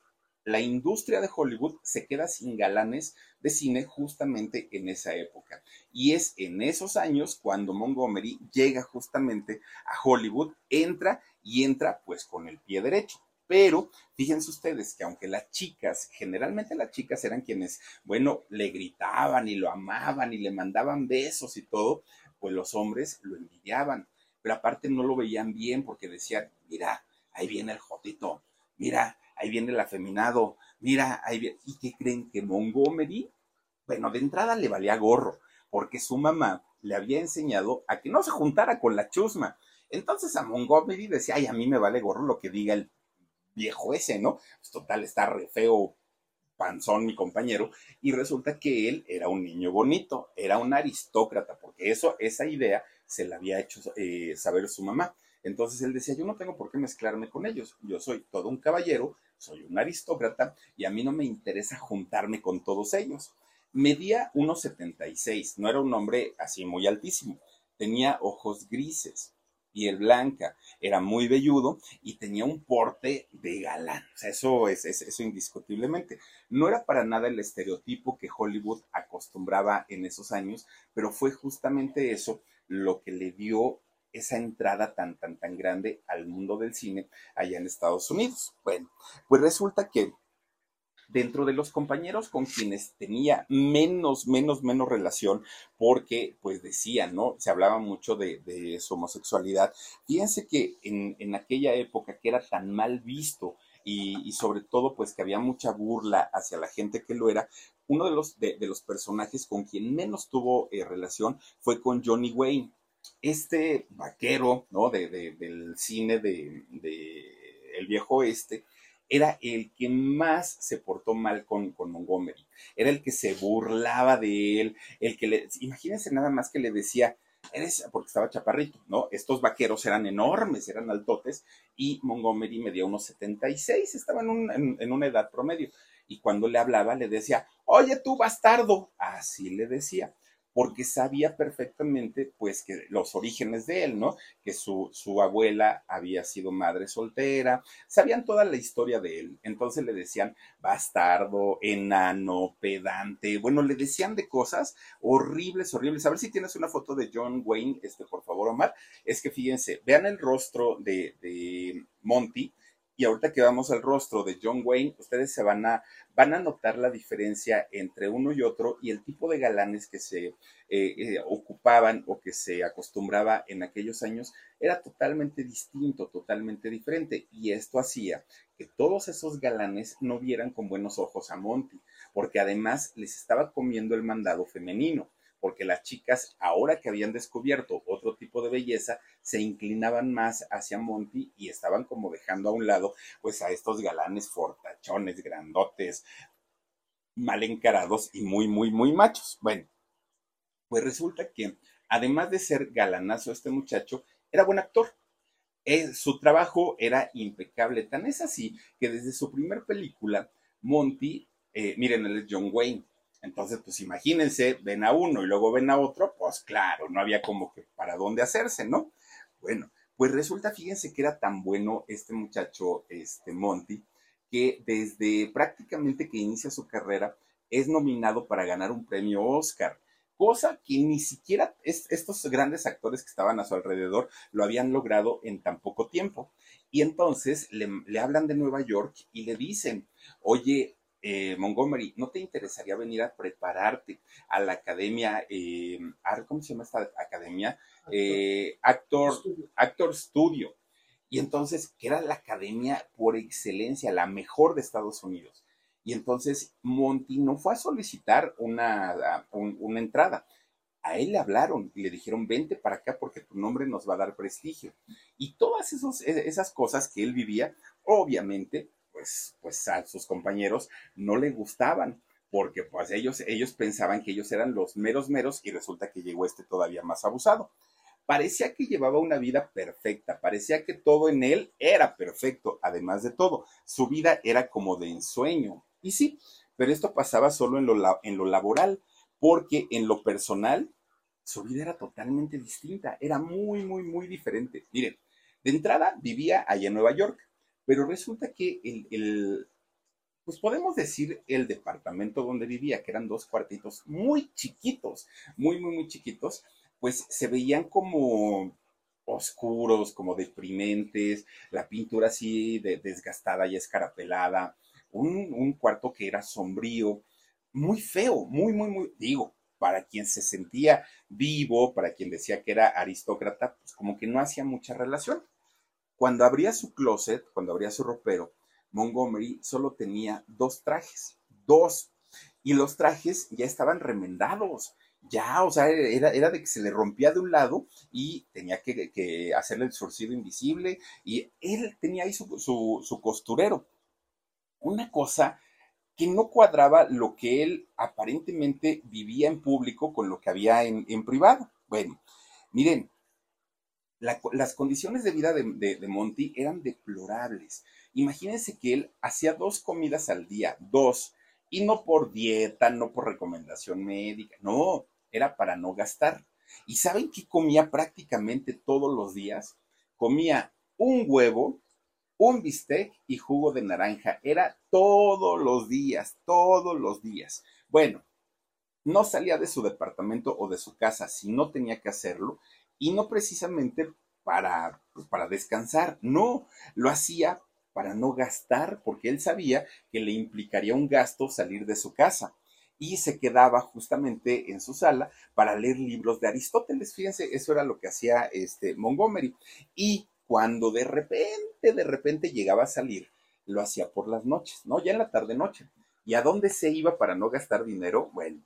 [SPEAKER 1] la industria de Hollywood se queda sin galanes de cine justamente en esa época. Y es en esos años cuando Montgomery llega justamente a Hollywood, entra y entra pues con el pie derecho. Pero fíjense ustedes que aunque las chicas, generalmente las chicas eran quienes, bueno, le gritaban y lo amaban y le mandaban besos y todo, pues los hombres lo envidiaban. Pero aparte no lo veían bien porque decían, mira, ahí viene el jotito, mira, ahí viene el afeminado, mira, ahí ¿Y qué creen que Montgomery? Bueno, de entrada le valía gorro, porque su mamá le había enseñado a que no se juntara con la chusma. Entonces a Montgomery decía, ay, a mí me vale gorro lo que diga el viejo ese, ¿no? Pues total, está re feo, panzón mi compañero, y resulta que él era un niño bonito, era un aristócrata, porque eso, esa idea se la había hecho eh, saber su mamá. Entonces él decía, yo no tengo por qué mezclarme con ellos, yo soy todo un caballero, soy un aristócrata y a mí no me interesa juntarme con todos ellos. Medía 1,76, no era un hombre así muy altísimo, tenía ojos grises, piel blanca, era muy velludo y tenía un porte de galán. O sea, eso es, eso indiscutiblemente. No era para nada el estereotipo que Hollywood acostumbraba en esos años, pero fue justamente eso lo que le dio esa entrada tan, tan, tan grande al mundo del cine allá en Estados Unidos. Bueno, pues resulta que dentro de los compañeros con quienes tenía menos, menos, menos relación, porque pues decían, ¿no? Se hablaba mucho de, su homosexualidad. Fíjense que en, aquella época que era tan mal visto y, sobre todo pues que había mucha burla hacia la gente que lo era, uno de los, de, los personajes con quien menos tuvo eh, relación fue con Johnny Wayne. Este vaquero, ¿no? De, del cine de, El Viejo Oeste, era el que más se portó mal con, con, Montgomery. Era el que se burlaba de él, el que le, imagínense nada más que le decía, eres, porque estaba chaparrito, ¿no? Estos vaqueros eran enormes, eran altotes, y Montgomery medía unos 76, estaba en, en una edad promedio. Y cuando le hablaba, le decía, oye tú bastardo, así le decía porque sabía perfectamente, pues, que los orígenes de él, ¿no? Que su, su abuela había sido madre soltera, sabían toda la historia de él. Entonces le decían bastardo, enano, pedante, bueno, le decían de cosas horribles, horribles. A ver si tienes una foto de John Wayne, este, por favor, Omar. Es que fíjense, vean el rostro de, de Monty y ahorita que vamos al rostro de John Wayne, ustedes se van a, van a notar la diferencia entre uno y otro y el tipo de galanes que se eh, eh, ocupaban o que se acostumbraba en aquellos años era totalmente distinto, totalmente diferente. Y esto hacía que todos esos galanes no vieran con buenos ojos a Monty, porque además les estaba comiendo el mandado femenino porque las chicas, ahora que habían descubierto de belleza, se inclinaban más hacia Monty y estaban como dejando a un lado, pues a estos galanes fortachones, grandotes, mal encarados y muy, muy, muy machos. Bueno, pues resulta que además de ser galanazo este muchacho, era buen actor. Eh, su trabajo era impecable, tan es así que desde su primer película, Monty, eh, miren, él es John Wayne, entonces, pues imagínense, ven a uno y luego ven a otro, pues claro, no había como que para dónde hacerse, ¿no? Bueno, pues resulta, fíjense que era tan bueno este muchacho, este Monty, que desde prácticamente que inicia su carrera es nominado para ganar un premio Oscar, cosa que ni siquiera estos grandes actores que estaban a su alrededor lo habían logrado en tan poco tiempo. Y entonces le, le hablan de Nueva York y le dicen, oye, eh, Montgomery, ¿no te interesaría venir a prepararte a la academia, eh, ¿cómo se llama esta academia? Actor, eh, Actor, Studio. Y entonces, que era la academia por excelencia, la mejor de Estados Unidos. Y entonces Monty no fue a solicitar una, una entrada. A él le hablaron y le dijeron, vente para acá porque tu nombre nos va a dar prestigio. Y todas esos, esas cosas que él vivía, obviamente, pues, pues a sus compañeros no le gustaban, porque pues ellos, ellos pensaban que ellos eran los meros meros y resulta que llegó este todavía más abusado. Parecía que llevaba una vida perfecta, parecía que todo en él era perfecto, además de todo, su vida era como de ensueño. Y sí, pero esto pasaba solo en lo, en lo laboral, porque en lo personal su vida era totalmente distinta, era muy, muy, muy diferente. Miren, de entrada vivía allá en Nueva York, pero resulta que el, pues podemos decir el departamento donde vivía, que eran dos cuartitos muy chiquitos, muy, muy, muy chiquitos, pues se veían como oscuros, como deprimentes, la pintura así de, desgastada y escarapelada, un, un cuarto que era sombrío, muy feo, muy, muy, muy, digo, para quien se sentía vivo, para quien decía que era aristócrata, pues como que no hacía mucha relación. Cuando abría su closet, cuando abría su ropero, Montgomery solo tenía dos trajes, dos. Y los trajes ya estaban remendados ya, o sea, era, era de que se le rompía de un lado y tenía que, hacerle el surcido invisible y él tenía ahí su, su, costurero. Una cosa que no cuadraba lo que él aparentemente vivía en público con lo que había en, privado. Bueno, miren, las condiciones de vida de, de, Monty eran deplorables. Imagínense que él hacía dos comidas al día, dos, y no por dieta, no por recomendación médica, no, era para no gastar. ¿Y saben qué comía prácticamente todos los días? Comía un huevo, un bistec y jugo de naranja. Era todos los días, todos los días. Bueno, no salía de su departamento o de su casa si no tenía que hacerlo y no precisamente para, pues, para descansar, no, lo hacía para no gastar porque él sabía que le implicaría un gasto salir de su casa y se quedaba justamente en su sala para leer libros de Aristóteles. Fíjense, eso era lo que hacía este Montgomery. Y cuando de repente, de repente llegaba a salir, lo hacía por las noches, ¿no? Ya en la tarde noche. ¿Y a dónde se iba para no gastar dinero? Bueno,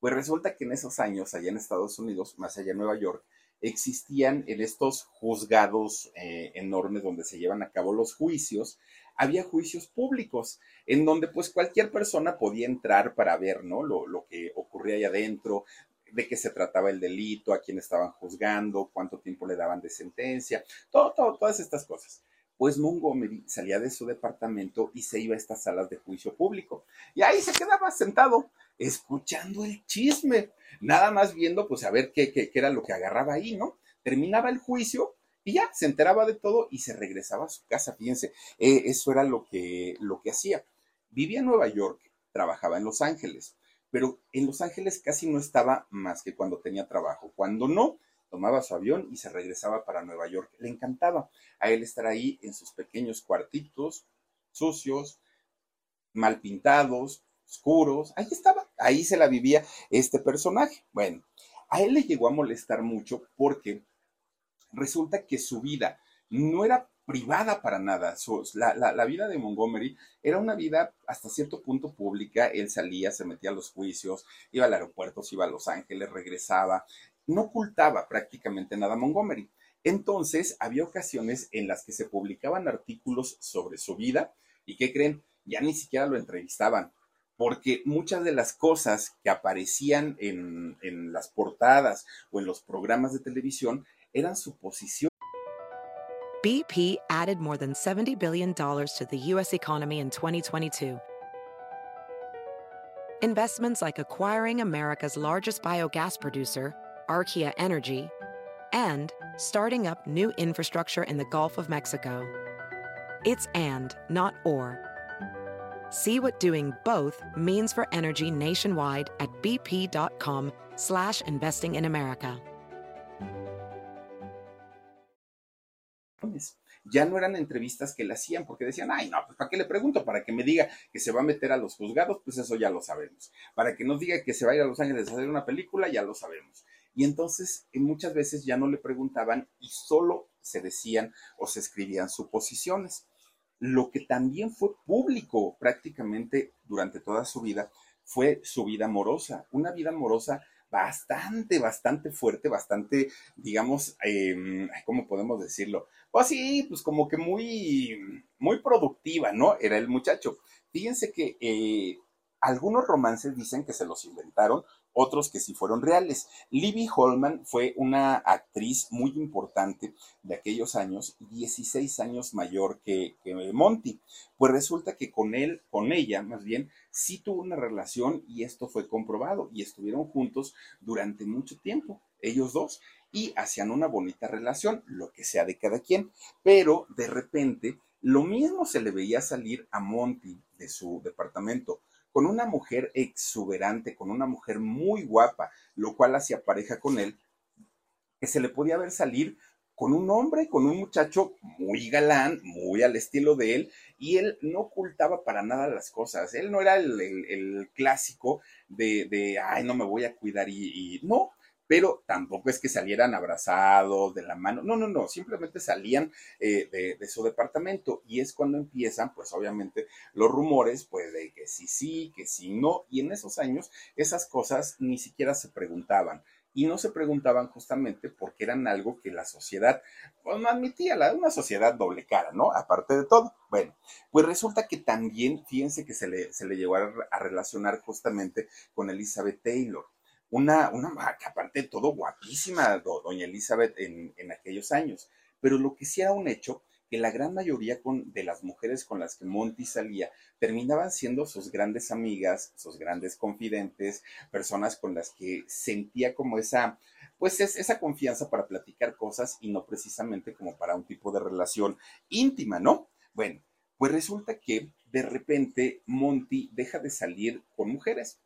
[SPEAKER 1] pues resulta que en esos años, allá en Estados Unidos, más allá en Nueva York, existían en estos juzgados eh, enormes donde se llevan a cabo los juicios, había juicios públicos en donde pues cualquier persona podía entrar para ver, ¿no? Lo, lo que ocurría ahí adentro, de qué se trataba el delito, a quién estaban juzgando, cuánto tiempo le daban de sentencia, todo, todo, todas estas cosas. Pues Montgomery salía de su departamento y se iba a estas salas de juicio público. Y ahí se quedaba sentado, escuchando el chisme, nada más viendo, pues a ver qué, era lo que agarraba ahí, ¿no? Terminaba el juicio y ya se enteraba de todo y se regresaba a su casa. Fíjense, eh, eso era lo que, lo que hacía. Vivía en Nueva York, trabajaba en Los Ángeles, pero en Los Ángeles casi no estaba más que cuando tenía trabajo. Cuando no, tomaba su avión y se regresaba para Nueva York. Le encantaba a él estar ahí en sus pequeños cuartitos, sucios, mal pintados, oscuros. Ahí estaba, ahí se la vivía este personaje. Bueno, a él le llegó a molestar mucho porque resulta que su vida no era privada para nada. la, vida de Montgomery era una vida hasta cierto punto pública. Él salía, se metía a los juicios, iba al aeropuerto, se iba a Los Ángeles, regresaba. No ocultaba prácticamente nada a Montgomery. Entonces, había ocasiones en las que se publicaban artículos sobre su vida y ¿qué creen? Ya ni siquiera lo entrevistaban, porque muchas de las cosas que aparecían en, en las portadas o en los programas de televisión eran suposiciones.
[SPEAKER 2] BP added more than $70 billion to the U.S. economy in 2022. Investments like acquiring America's largest biogas producer, Archaea Energy, and starting up new infrastructure in the Gulf of Mexico. It's and, not or. See what doing both means for energy nationwide at bp.com slash investing in America.
[SPEAKER 1] Ya no eran entrevistas que le hacían porque decían, ay, no, pues ¿para qué le pregunto? Para que me diga que se va a meter a los juzgados, pues eso ya lo sabemos. Para que nos diga que se va a ir a Los Ángeles a hacer una película, ya lo sabemos. Y entonces eh, muchas veces ya no le preguntaban y solo se decían o se escribían suposiciones. Lo que también fue público prácticamente durante toda su vida fue su vida amorosa, una vida amorosa bastante, bastante fuerte, bastante, digamos, eh, ¿cómo podemos decirlo? Pues sí, pues como que muy, muy productiva, ¿no? Era el muchacho. Fíjense que eh, algunos romances dicen que se los inventaron, otros que sí fueron reales. Libby Holman fue una actriz muy importante de aquellos años, 16 años mayor que, Monty. Pues resulta que con él, con ella más bien, sí tuvo una relación y esto fue comprobado y estuvieron juntos durante mucho tiempo, ellos dos, y hacían una bonita relación, lo que sea de cada quien. Pero de repente, lo mismo se le veía salir a Monty de su departamento con una mujer exuberante, con una mujer muy guapa, lo cual hacía pareja con él, que se le podía ver salir con un hombre, con un muchacho muy galán, muy al estilo de él, y él no ocultaba para nada las cosas. Él no era el, clásico de, de, ay, no me voy a cuidar y, y, no, pero tampoco es que salieran abrazados de la mano, no, no, no, simplemente salían eh, de, su departamento y es cuando empiezan, pues obviamente, los rumores, pues de que sí, sí, que sí, no, y en esos años esas cosas ni siquiera se preguntaban y no se preguntaban justamente porque eran algo que la sociedad pues, no admitía, la, una sociedad doble cara, ¿no? Aparte de todo. Bueno, pues resulta que también, fíjense que se le, se le llegó a, relacionar justamente con Elizabeth Taylor. Una, una, aparte de todo, guapísima, doña Elizabeth en, en aquellos años. Pero lo que sí era un hecho que la gran mayoría de las mujeres con las que Monty salía terminaban siendo sus grandes amigas, sus grandes confidentes, personas con las que sentía como esa, pues es, esa confianza para platicar cosas y no precisamente como para un tipo de relación íntima, ¿no? Bueno, pues resulta que de repente Monty deja de salir con mujeres,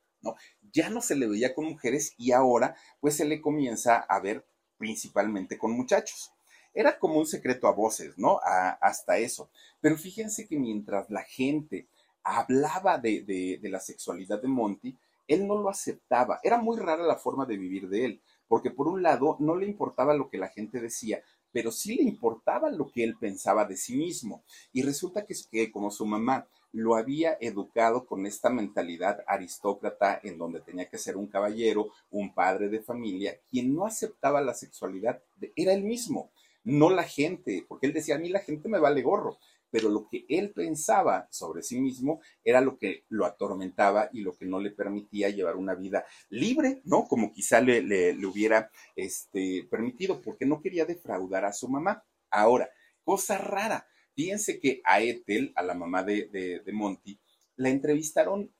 [SPEAKER 1] Ya no se le veía con mujeres y ahora pues se le comienza a ver principalmente con muchachos. Era como un secreto a voces, ¿no? hasta eso. Pero fíjense que mientras la gente hablaba de, de, la sexualidad de Monty, él no lo aceptaba. Era muy rara la forma de vivir de él, porque por un lado no le importaba lo que la gente decía, pero sí le importaba lo que él pensaba de sí mismo. Y resulta que, que como su mamá lo había educado con esta mentalidad aristócrata en donde tenía que ser un caballero, un padre de familia, quien no aceptaba la sexualidad era él mismo no la gente, porque él decía, a mí la gente me vale gorro, pero lo que él pensaba sobre sí mismo era lo que lo atormentaba y lo que no le permitía llevar una vida libre, ¿no? Como quizá le, le, hubiera este, permitido, porque no quería defraudar a su mamá. Ahora, cosa rara, fíjense que a Ethel, a la mamá de, de, Monty, la entrevistaron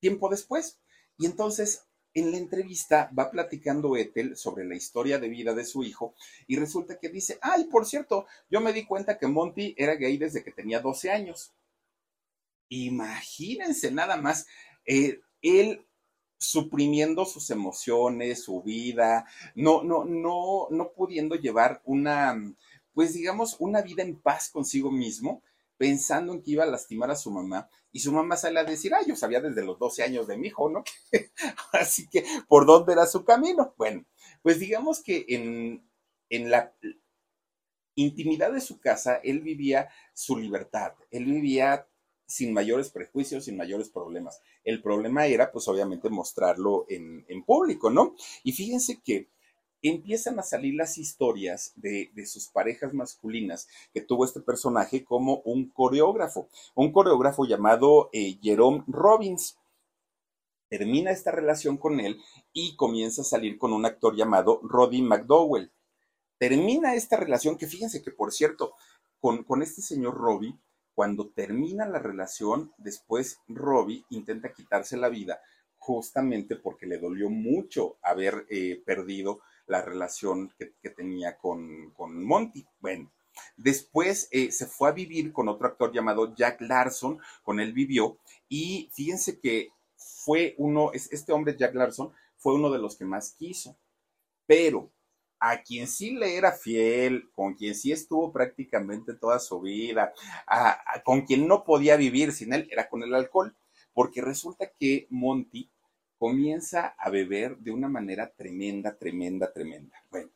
[SPEAKER 1] tiempo después. Y entonces en la entrevista va platicando Ethel sobre la historia de vida de su hijo y resulta que dice, ay, por cierto, yo me di cuenta que Monty era gay desde que tenía 12 años. Imagínense nada más, eh, él suprimiendo sus emociones, su vida, no, no, no, no pudiendo llevar una, pues digamos, una vida en paz consigo mismo, pensando en que iba a lastimar a su mamá y su mamá sale a decir, ay, yo sabía desde los 12 años de mi hijo, ¿no? Así que, ¿por dónde era su camino? Bueno, pues digamos que en, en la intimidad de su casa, él vivía su libertad, él vivía sin mayores prejuicios, sin mayores problemas. El problema era, pues obviamente, mostrarlo en, en público, ¿no? Y fíjense que empiezan a salir las historias de, sus parejas masculinas que tuvo este personaje como un coreógrafo, un coreógrafo llamado eh, Jerome Robbins. Termina esta relación con él y comienza a salir con un actor llamado Roddy McDowell. Termina esta relación, que fíjense que por cierto, con, con este señor Robbie, cuando termina la relación, después Robbie intenta quitarse la vida justamente porque le dolió mucho haber eh, perdido la relación que, tenía con, Monty. Bueno, después eh, se fue a vivir con otro actor llamado Jack Larson, con él vivió, y fíjense que fue uno, este hombre Jack Larson fue uno de los que más quiso, pero a quien sí le era fiel, con quien sí estuvo prácticamente toda su vida, con quien no podía vivir sin él, era con el alcohol, porque resulta que Monty comienza a beber de una manera tremenda, tremenda, tremenda. Bueno,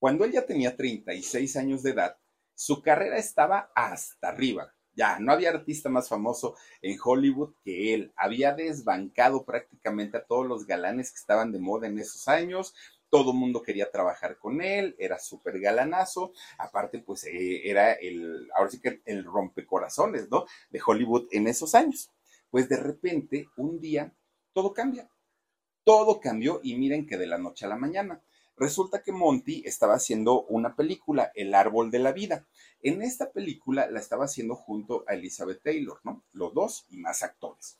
[SPEAKER 1] cuando él ya tenía 36 años de edad, su carrera estaba hasta arriba. Ya, no había artista más famoso en Hollywood que él. Había desbancado prácticamente a todos los galanes que estaban de moda en esos años. Todo el mundo quería trabajar con él, era súper galanazo. Aparte, pues eh, era el, ahora sí que el rompecorazones, ¿no? De Hollywood en esos años. Pues de repente, un día, todo cambia. Todo cambió y miren que de la noche a la mañana. Resulta que Monty estaba haciendo una película, El Árbol de la Vida. En esta película la estaba haciendo junto a Elizabeth Taylor, ¿no? Los dos y más actores.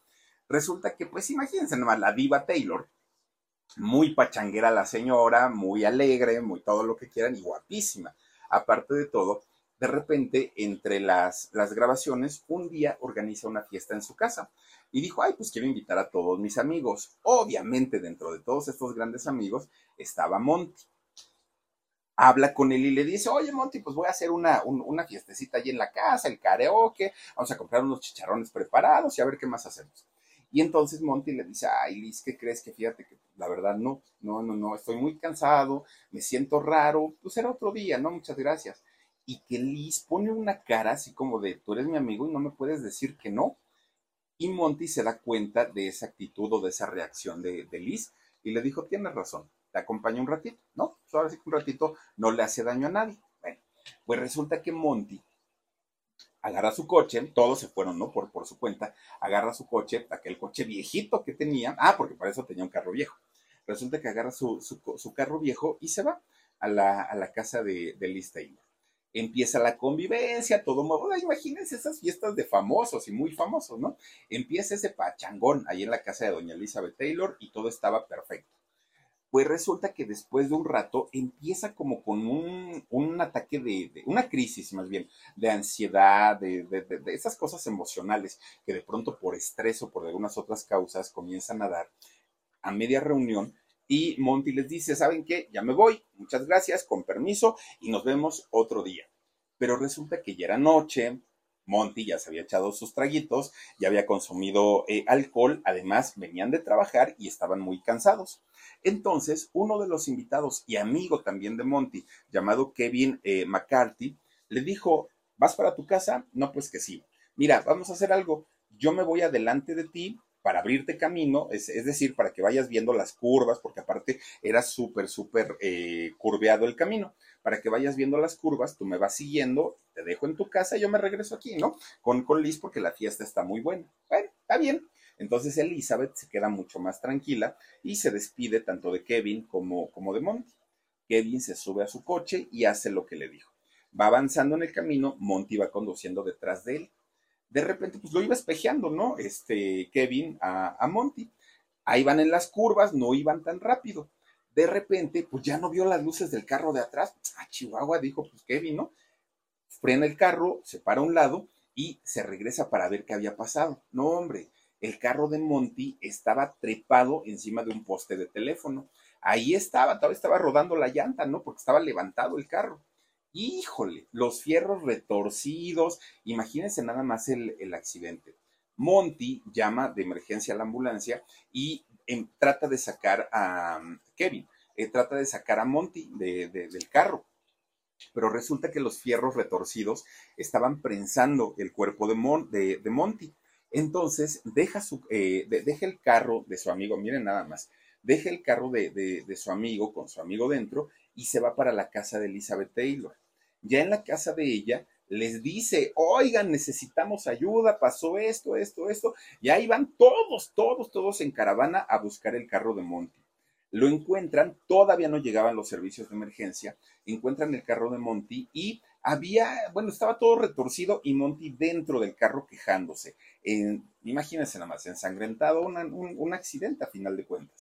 [SPEAKER 1] Resulta que, pues imagínense nomás, la diva Taylor, muy pachanguera la señora, muy alegre, muy todo lo que quieran y guapísima. Aparte de todo, de repente, entre las, las grabaciones, un día organiza una fiesta en su casa y dijo, ay, pues quiero invitar a todos mis amigos. Obviamente, dentro de todos estos grandes amigos estaba Monty. Habla con él y le dice, oye Monty, pues voy a hacer una, una fiestecita allí en la casa, el karaoke, vamos a comprar unos chicharrones preparados y a ver qué más hacemos. Y entonces Monty le dice, ay Liz, ¿qué crees que fíjate que la verdad no, no, no, no, estoy muy cansado, me siento raro, pues era otro día, ¿no? Muchas gracias. Y que Liz pone una cara así como de, tú eres mi amigo y no me puedes decir que no. Y Monty se da cuenta de esa actitud o de esa reacción de, de Liz y le dijo, tienes razón, te acompaño un ratito, ¿no? Pues ahora sí que un ratito no le hace daño a nadie. Bueno, pues resulta que Monty agarra su coche, todos se fueron, ¿no? Por, por su cuenta, agarra su coche, aquel coche viejito que tenía, ah, porque para eso tenía un carro viejo. Resulta que agarra su, su, carro viejo y se va a la, a la casa de, de Liz Taylor. Empieza la convivencia, todo modo, imagínense esas fiestas de famosos y muy famosos, ¿no? Empieza ese pachangón ahí en la casa de doña Elizabeth Taylor y todo estaba perfecto pues resulta que después de un rato empieza como con un, ataque de, una crisis más bien, de ansiedad, de, de, esas cosas emocionales que de pronto por estrés o por algunas otras causas comienzan a dar a media reunión y Monty les dice, ¿saben qué? Ya me voy, muchas gracias, con permiso y nos vemos otro día. Pero resulta que ya era noche, Monty ya se había echado sus traguitos, ya había consumido eh, alcohol, además venían de trabajar y estaban muy cansados. Entonces, uno de los invitados y amigo también de Monty, llamado Kevin eh, McCarthy, le dijo, ¿vas para tu casa? No, pues que sí. Mira, vamos a hacer algo. Yo me voy adelante de ti para abrirte camino, es, decir, para que vayas viendo las curvas, porque aparte era súper, súper eh, curveado el camino para que vayas viendo las curvas, tú me vas siguiendo, te dejo en tu casa y yo me regreso aquí, ¿no? Con, con Liz porque la fiesta está muy buena. Bueno, está bien. Entonces Elizabeth se queda mucho más tranquila y se despide tanto de Kevin como, como de Monty. Kevin se sube a su coche y hace lo que le dijo. Va avanzando en el camino, Monty va conduciendo detrás de él. De repente, pues lo iba espejeando, ¿no? Este Kevin a, a Monty. Ahí van en las curvas, no iban tan rápido de repente, pues ya no vio las luces del carro de atrás. Ah, Chihuahua, dijo, pues Kevin, ¿no? Frena el carro, se para a un lado y se regresa para ver qué había pasado. No, hombre, el carro de Monty estaba trepado encima de un poste de teléfono. Ahí estaba, estaba rodando la llanta, ¿no? Porque estaba levantado el carro. Híjole, los fierros retorcidos. Imagínense nada más el, el accidente. Monty llama de emergencia a la ambulancia y trata de sacar a um, Kevin, eh, trata de sacar a Monty del carro. Pero resulta que los fierros retorcidos estaban prensando el cuerpo de, de, Monty. Entonces deja, su, eh, deja el carro de su amigo, miren nada más, deja el carro de, de, su amigo con su amigo dentro y se va para la casa de Elizabeth Taylor. Ya en la casa de ella les dice, oigan, necesitamos ayuda, pasó esto, esto, esto, y ahí van todos, todos, todos en caravana a buscar el carro de Monty. Lo encuentran, todavía no llegaban los servicios de emergencia, encuentran el carro de Monty y había, bueno, estaba todo retorcido y Monty dentro del carro quejándose. imagínense nada más, ensangrentado, un, un accidente a final de cuentas.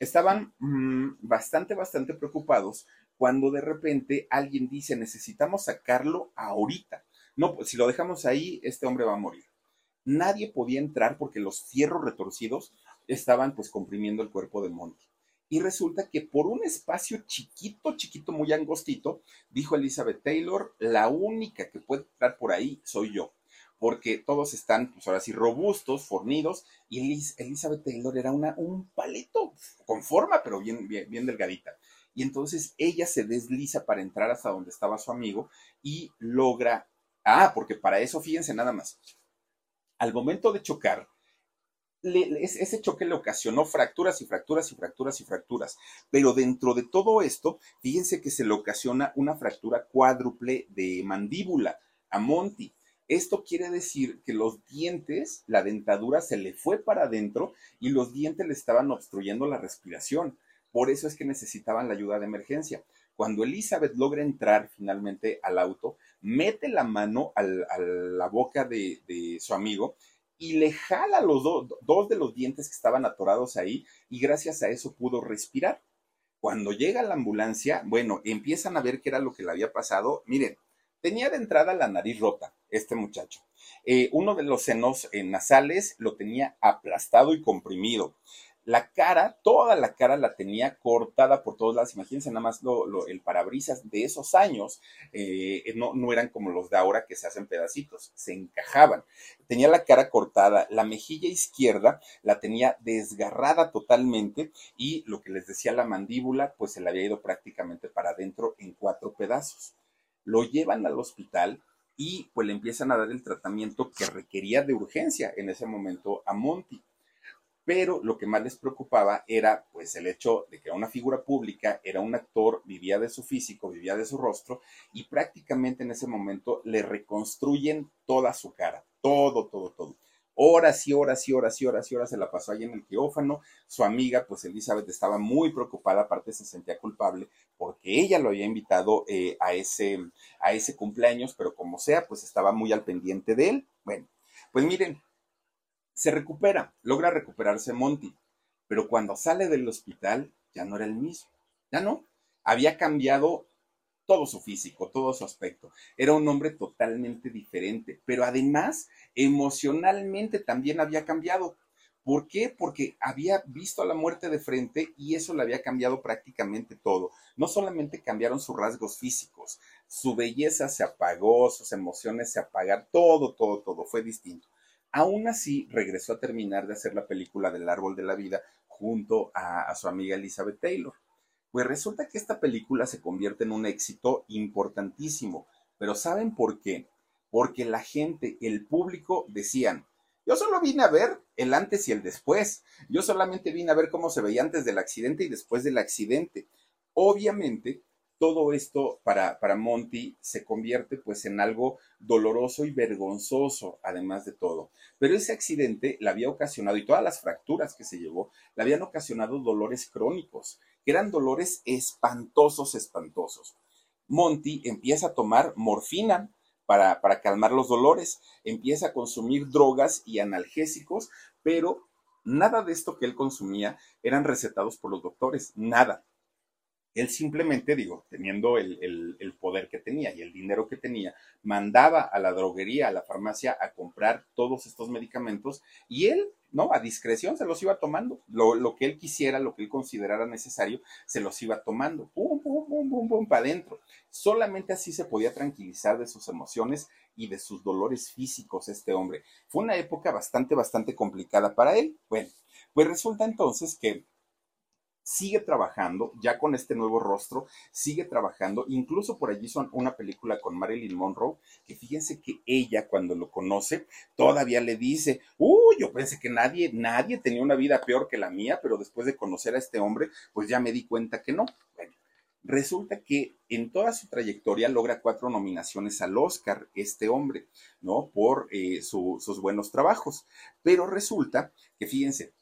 [SPEAKER 1] Estaban mmm, bastante, bastante preocupados cuando de repente alguien dice necesitamos sacarlo ahorita. No, pues si lo dejamos ahí, este hombre va a morir. Nadie podía entrar porque los fierros retorcidos estaban pues comprimiendo el cuerpo de Monty. Y resulta que por un espacio chiquito, chiquito, muy angostito, dijo Elizabeth Taylor, la única que puede entrar por ahí soy yo porque todos están, pues ahora sí, robustos, fornidos, y Elizabeth Taylor era una, un palito con forma, pero bien, bien, bien delgadita y entonces ella se desliza para entrar hasta donde estaba su amigo y logra, ah, porque para eso, fíjense nada más, al momento de chocar, ese choque le ocasionó fracturas y fracturas y fracturas y fracturas. Pero dentro de todo esto, fíjense que se le ocasiona una fractura cuádruple de mandíbula a Monty. Esto quiere decir que los dientes, la dentadura se le fue para adentro y los dientes le estaban obstruyendo la respiración. Por eso es que necesitaban la ayuda de emergencia. Cuando Elizabeth logra entrar finalmente al auto, mete la mano a la boca de, su amigo y le jala los dos de los dientes que estaban atorados ahí y gracias a eso pudo respirar. Cuando llega la ambulancia, bueno, empiezan a ver qué era lo que le había pasado. Miren, tenía de entrada la nariz rota, este muchacho. Eh, uno de los senos eh, nasales lo tenía aplastado y comprimido la cara, toda la cara la tenía cortada por todos lados. Imagínense nada más el parabrisas de esos años, eh, no, no eran como los de ahora que se hacen pedacitos, se encajaban. Tenía la cara cortada, la mejilla izquierda la tenía desgarrada totalmente y lo que les decía la mandíbula, pues se le había ido prácticamente para adentro en cuatro pedazos. Lo llevan al hospital y pues le empiezan a dar el tratamiento que requería de urgencia en ese momento a Monty pero lo que más les preocupaba era pues el hecho de que era una figura pública, era un actor, vivía de su físico, vivía de su rostro y prácticamente en ese momento le reconstruyen toda su cara, todo, todo, todo. Horas y horas y horas y horas y horas se la pasó ahí en el quirófano. Su amiga, pues Elizabeth, estaba muy preocupada, aparte se sentía culpable porque ella lo había invitado eh, a, ese, a ese cumpleaños, pero como sea, pues estaba muy al pendiente de él. Bueno, pues miren, se recupera, logra recuperarse Monty, pero cuando sale del hospital ya no era el mismo, ya no, había cambiado todo su físico, todo su aspecto. Era un hombre totalmente diferente, pero además emocionalmente también había cambiado. ¿Por qué? Porque había visto a la muerte de frente y eso le había cambiado prácticamente todo. No solamente cambiaron sus rasgos físicos, su belleza se apagó, sus emociones se apagaron, todo, todo, todo fue distinto. Aún así, regresó a terminar de hacer la película del Árbol de la Vida junto a, su amiga Elizabeth Taylor. Pues resulta que esta película se convierte en un éxito importantísimo. Pero ¿saben por qué? Porque la gente, el público decían, yo solo vine a ver el antes y el después. Yo solamente vine a ver cómo se veía antes del accidente y después del accidente. Obviamente, todo esto para, para Monty se convierte pues en algo doloroso y vergonzoso, además de todo. Pero ese accidente le había ocasionado, y todas las fracturas que se llevó, le habían ocasionado dolores crónicos, que eran dolores espantosos, espantosos. Monty empieza a tomar morfina para, para calmar los dolores, empieza a consumir drogas y analgésicos, pero nada de esto que él consumía eran recetados por los doctores, nada. Él simplemente, digo, teniendo el, el, poder que tenía y el dinero que tenía, mandaba a la droguería, a la farmacia, a comprar todos estos medicamentos y él, ¿no? A discreción se los iba tomando. Lo, lo que él quisiera, lo que él considerara necesario, se los iba tomando. Pum, pum, pum, pum, pum, para adentro. Solamente así se podía tranquilizar de sus emociones y de sus dolores físicos este hombre. Fue una época bastante, bastante complicada para él. Bueno, pues resulta entonces que sigue trabajando, ya con este nuevo rostro, sigue trabajando, incluso por allí son una película con Marilyn Monroe, que fíjense que ella cuando lo conoce, todavía le dice, uy, yo pensé que nadie, nadie tenía una vida peor que la mía, pero después de conocer a este hombre, pues ya me di cuenta que no. Bueno, resulta que en toda su trayectoria logra cuatro nominaciones al Oscar, este hombre, ¿no? Por eh, sus buenos trabajos. Pero resulta que, fíjense,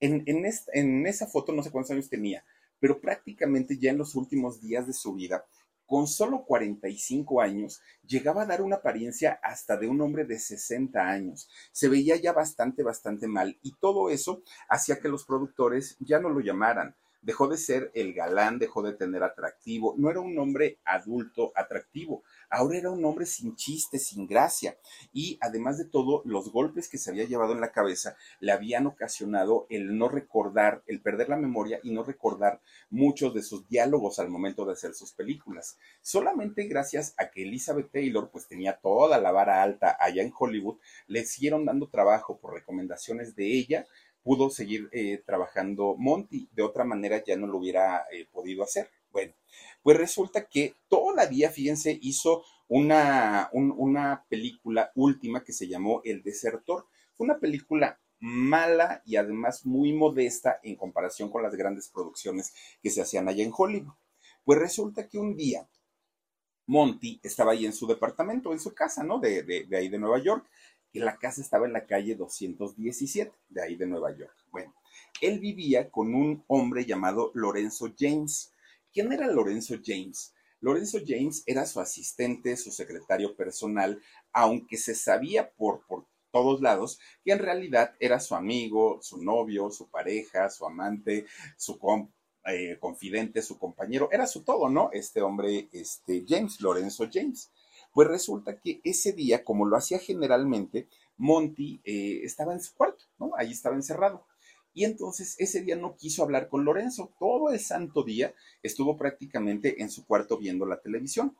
[SPEAKER 1] en, esa foto no sé cuántos años tenía, pero prácticamente ya en los últimos días de su vida, con solo 45 años, llegaba a dar una apariencia hasta de un hombre de 60 años. Se veía ya bastante, bastante mal y todo eso hacía que los productores ya no lo llamaran dejó de ser el galán, dejó de tener atractivo, no era un hombre adulto atractivo, ahora era un hombre sin chiste, sin gracia, y además de todo, los golpes que se había llevado en la cabeza le habían ocasionado el no recordar, el perder la memoria y no recordar muchos de sus diálogos al momento de hacer sus películas. Solamente gracias a que Elizabeth Taylor pues tenía toda la vara alta allá en Hollywood, le siguieron dando trabajo por recomendaciones de ella, pudo seguir eh, trabajando Monty. De otra manera ya no lo hubiera eh, podido hacer. Bueno, pues resulta que todavía, fíjense, hizo una, una película última que se llamó El Desertor. Fue una película mala y además muy modesta en comparación con las grandes producciones que se hacían allá en Hollywood. Pues resulta que un día Monty estaba ahí en su departamento, en su casa, ¿no? De, de, de ahí de Nueva York la casa estaba en la calle 217, de ahí de Nueva York. Bueno, él vivía con un hombre llamado Lorenzo James. ¿Quién era Lorenzo James? Lorenzo James era su asistente, su secretario personal, aunque se sabía por, por todos lados, que en realidad era su amigo, su novio, su pareja, su amante, su eh, confidente, su compañero, era su todo, ¿no? Este hombre, este James, Lorenzo James. Pues resulta que ese día, como lo hacía generalmente, Monty eh, estaba en su cuarto, ¿no? Ahí estaba encerrado. Y entonces ese día no quiso hablar con Lorenzo. Todo el santo día estuvo prácticamente en su cuarto viendo la televisión.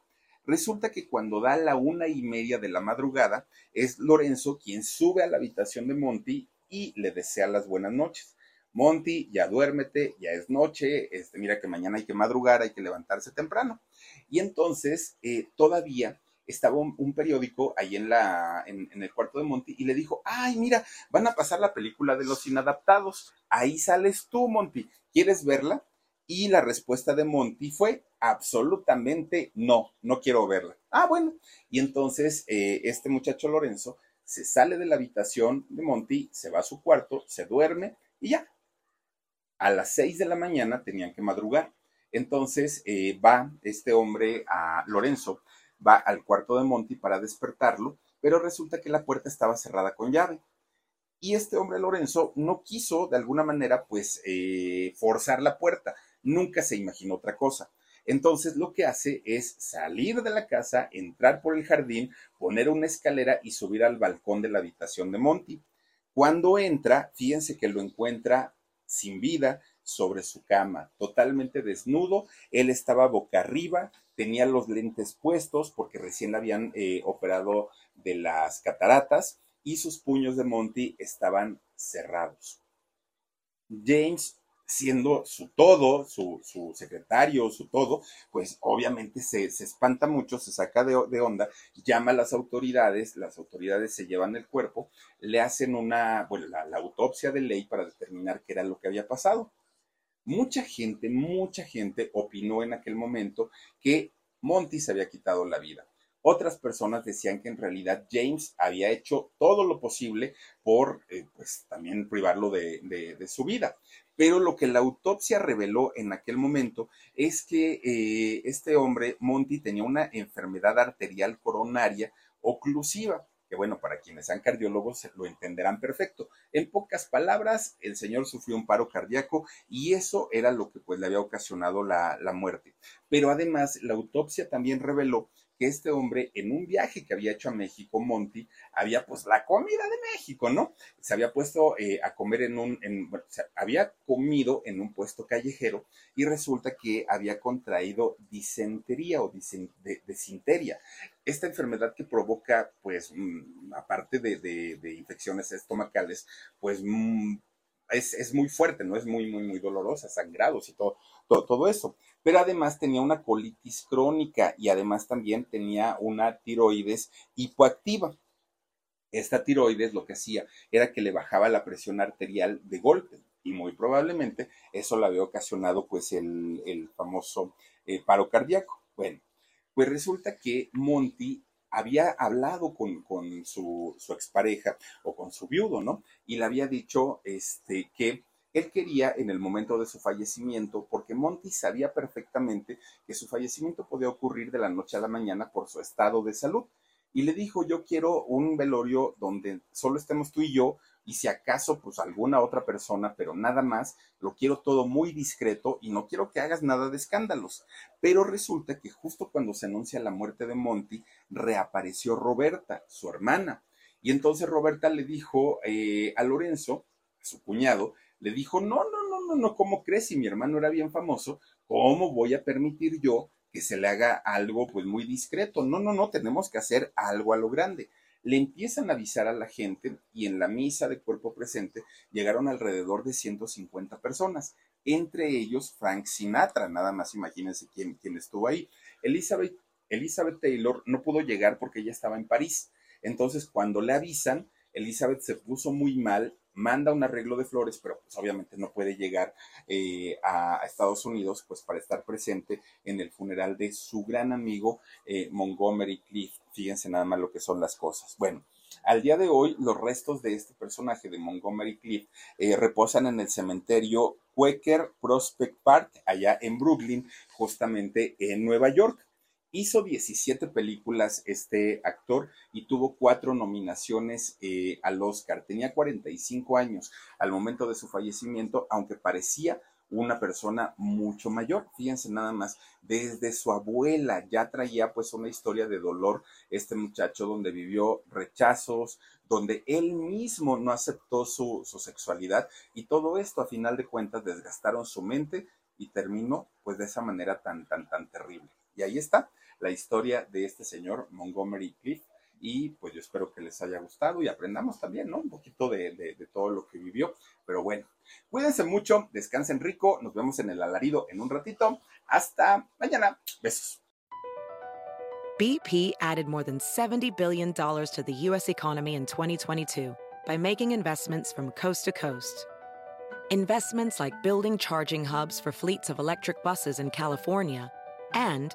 [SPEAKER 1] Resulta que cuando da la una y media de la madrugada, es Lorenzo quien sube a la habitación de Monty y le desea las buenas noches. Monty, ya duérmete, ya es noche, este, mira que mañana hay que madrugar, hay que levantarse temprano. Y entonces eh, todavía estaba un, periódico ahí en, la, en, el cuarto de Monty y le dijo, ay, mira, van a pasar la película de los inadaptados, ahí sales tú, Monty, ¿quieres verla? Y la respuesta de Monty fue absolutamente no, no quiero verla. Ah, bueno. Y entonces eh, este muchacho Lorenzo se sale de la habitación de Monty, se va a su cuarto, se duerme y ya. A las seis de la mañana tenían que madrugar. Entonces eh, va este hombre a Lorenzo va al cuarto de Monty para despertarlo, pero resulta que la puerta estaba cerrada con llave. Y este hombre Lorenzo no quiso de alguna manera pues eh, forzar la puerta, nunca se imaginó otra cosa. Entonces lo que hace es salir de la casa, entrar por el jardín, poner una escalera y subir al balcón de la habitación de Monty. Cuando entra, fíjense que lo encuentra sin vida sobre su cama, totalmente desnudo. Él estaba boca arriba, tenía los lentes puestos porque recién habían eh, operado de las cataratas y sus puños de Monty estaban cerrados. James, siendo su todo, su, secretario, su todo, pues obviamente se, espanta mucho, se saca de, onda, llama a las autoridades, las autoridades se llevan el cuerpo, le hacen una, bueno, la autopsia de ley para determinar qué era lo que había pasado. Mucha gente, mucha gente opinó en aquel momento que Monty se había quitado la vida. Otras personas decían que en realidad James había hecho todo lo posible por, eh, pues, también privarlo de, su vida. Pero lo que la autopsia reveló en aquel momento es que eh, este hombre, Monty, tenía una enfermedad arterial coronaria oclusiva que bueno, para quienes sean cardiólogos lo entenderán perfecto. En pocas palabras, el señor sufrió un paro cardíaco y eso era lo que pues le había ocasionado la, la muerte. Pero además, la autopsia también reveló que este hombre en un viaje que había hecho a México, Monty, había pues la comida de México, ¿no? Se había puesto eh, a comer en un, había comido en un puesto callejero y resulta que había contraído disentería o disentería. Esta enfermedad que provoca, pues, mm, aparte de, de, infecciones estomacales, pues mm, es, muy fuerte, ¿no? Es muy, muy, muy dolorosa, sangrados y todo, todo, eso. Pero además tenía una colitis crónica y además también tenía una tiroides hipoactiva. Esta tiroides lo que hacía era que le bajaba la presión arterial de golpe y muy probablemente eso le había ocasionado pues el, famoso eh, paro cardíaco. Bueno, pues resulta que Monty había hablado con, su, su, expareja o con su viudo, ¿no? Y le había dicho este, que él quería en el momento de su fallecimiento, porque Monty sabía perfectamente que su fallecimiento podía ocurrir de la noche a la mañana por su estado de salud. Y le dijo, yo quiero un velorio donde solo estemos tú y yo, y si acaso, pues alguna otra persona, pero nada más, lo quiero todo muy discreto y no quiero que hagas nada de escándalos. Pero resulta que justo cuando se anuncia la muerte de Monty, reapareció Roberta, su hermana. Y entonces Roberta le dijo eh, a Lorenzo, a su cuñado, le dijo, no, no, no, no, no, ¿cómo crees? Si mi hermano era bien famoso, ¿cómo voy a permitir yo que se le haga algo pues muy discreto? No, no, no, tenemos que hacer algo a lo grande le empiezan a avisar a la gente y en la misa de cuerpo presente llegaron alrededor de 150 personas, entre ellos Frank Sinatra, nada más imagínense quién, quién estuvo ahí. Elizabeth, Elizabeth Taylor no pudo llegar porque ella estaba en París. Entonces, cuando le avisan, Elizabeth se puso muy mal, manda un arreglo de flores, pero pues obviamente no puede llegar eh, a, Estados Unidos pues para estar presente en el funeral de su gran amigo eh, Montgomery Clift. Fíjense nada más lo que son las cosas. Bueno, al día de hoy, los restos de este personaje de Montgomery Clift eh, reposan en el cementerio Quaker Prospect Park, allá en Brooklyn, justamente en Nueva York. Hizo 17 películas este actor y tuvo cuatro nominaciones eh, al Oscar. Tenía 45 años al momento de su fallecimiento, aunque parecía una persona mucho mayor. Fíjense nada más, desde su abuela ya traía pues una historia de dolor este muchacho donde vivió rechazos, donde él mismo no aceptó su, su sexualidad y todo esto a final de cuentas desgastaron su mente y terminó pues de esa manera tan, tan, tan terrible. Y ahí está la historia de este señor Montgomery Cliff. Y pues yo espero que les haya gustado y aprendamos también, ¿no? Un poquito de, de, todo lo que vivió. Pero bueno, cuídense mucho, descansen rico, nos vemos en el alarido en un ratito. Hasta mañana. Besos.
[SPEAKER 2] BP added more than $70 billion to the U.S. economy in 2022 by making investments from coast to coast. Investments like building charging hubs for fleets of electric buses in California and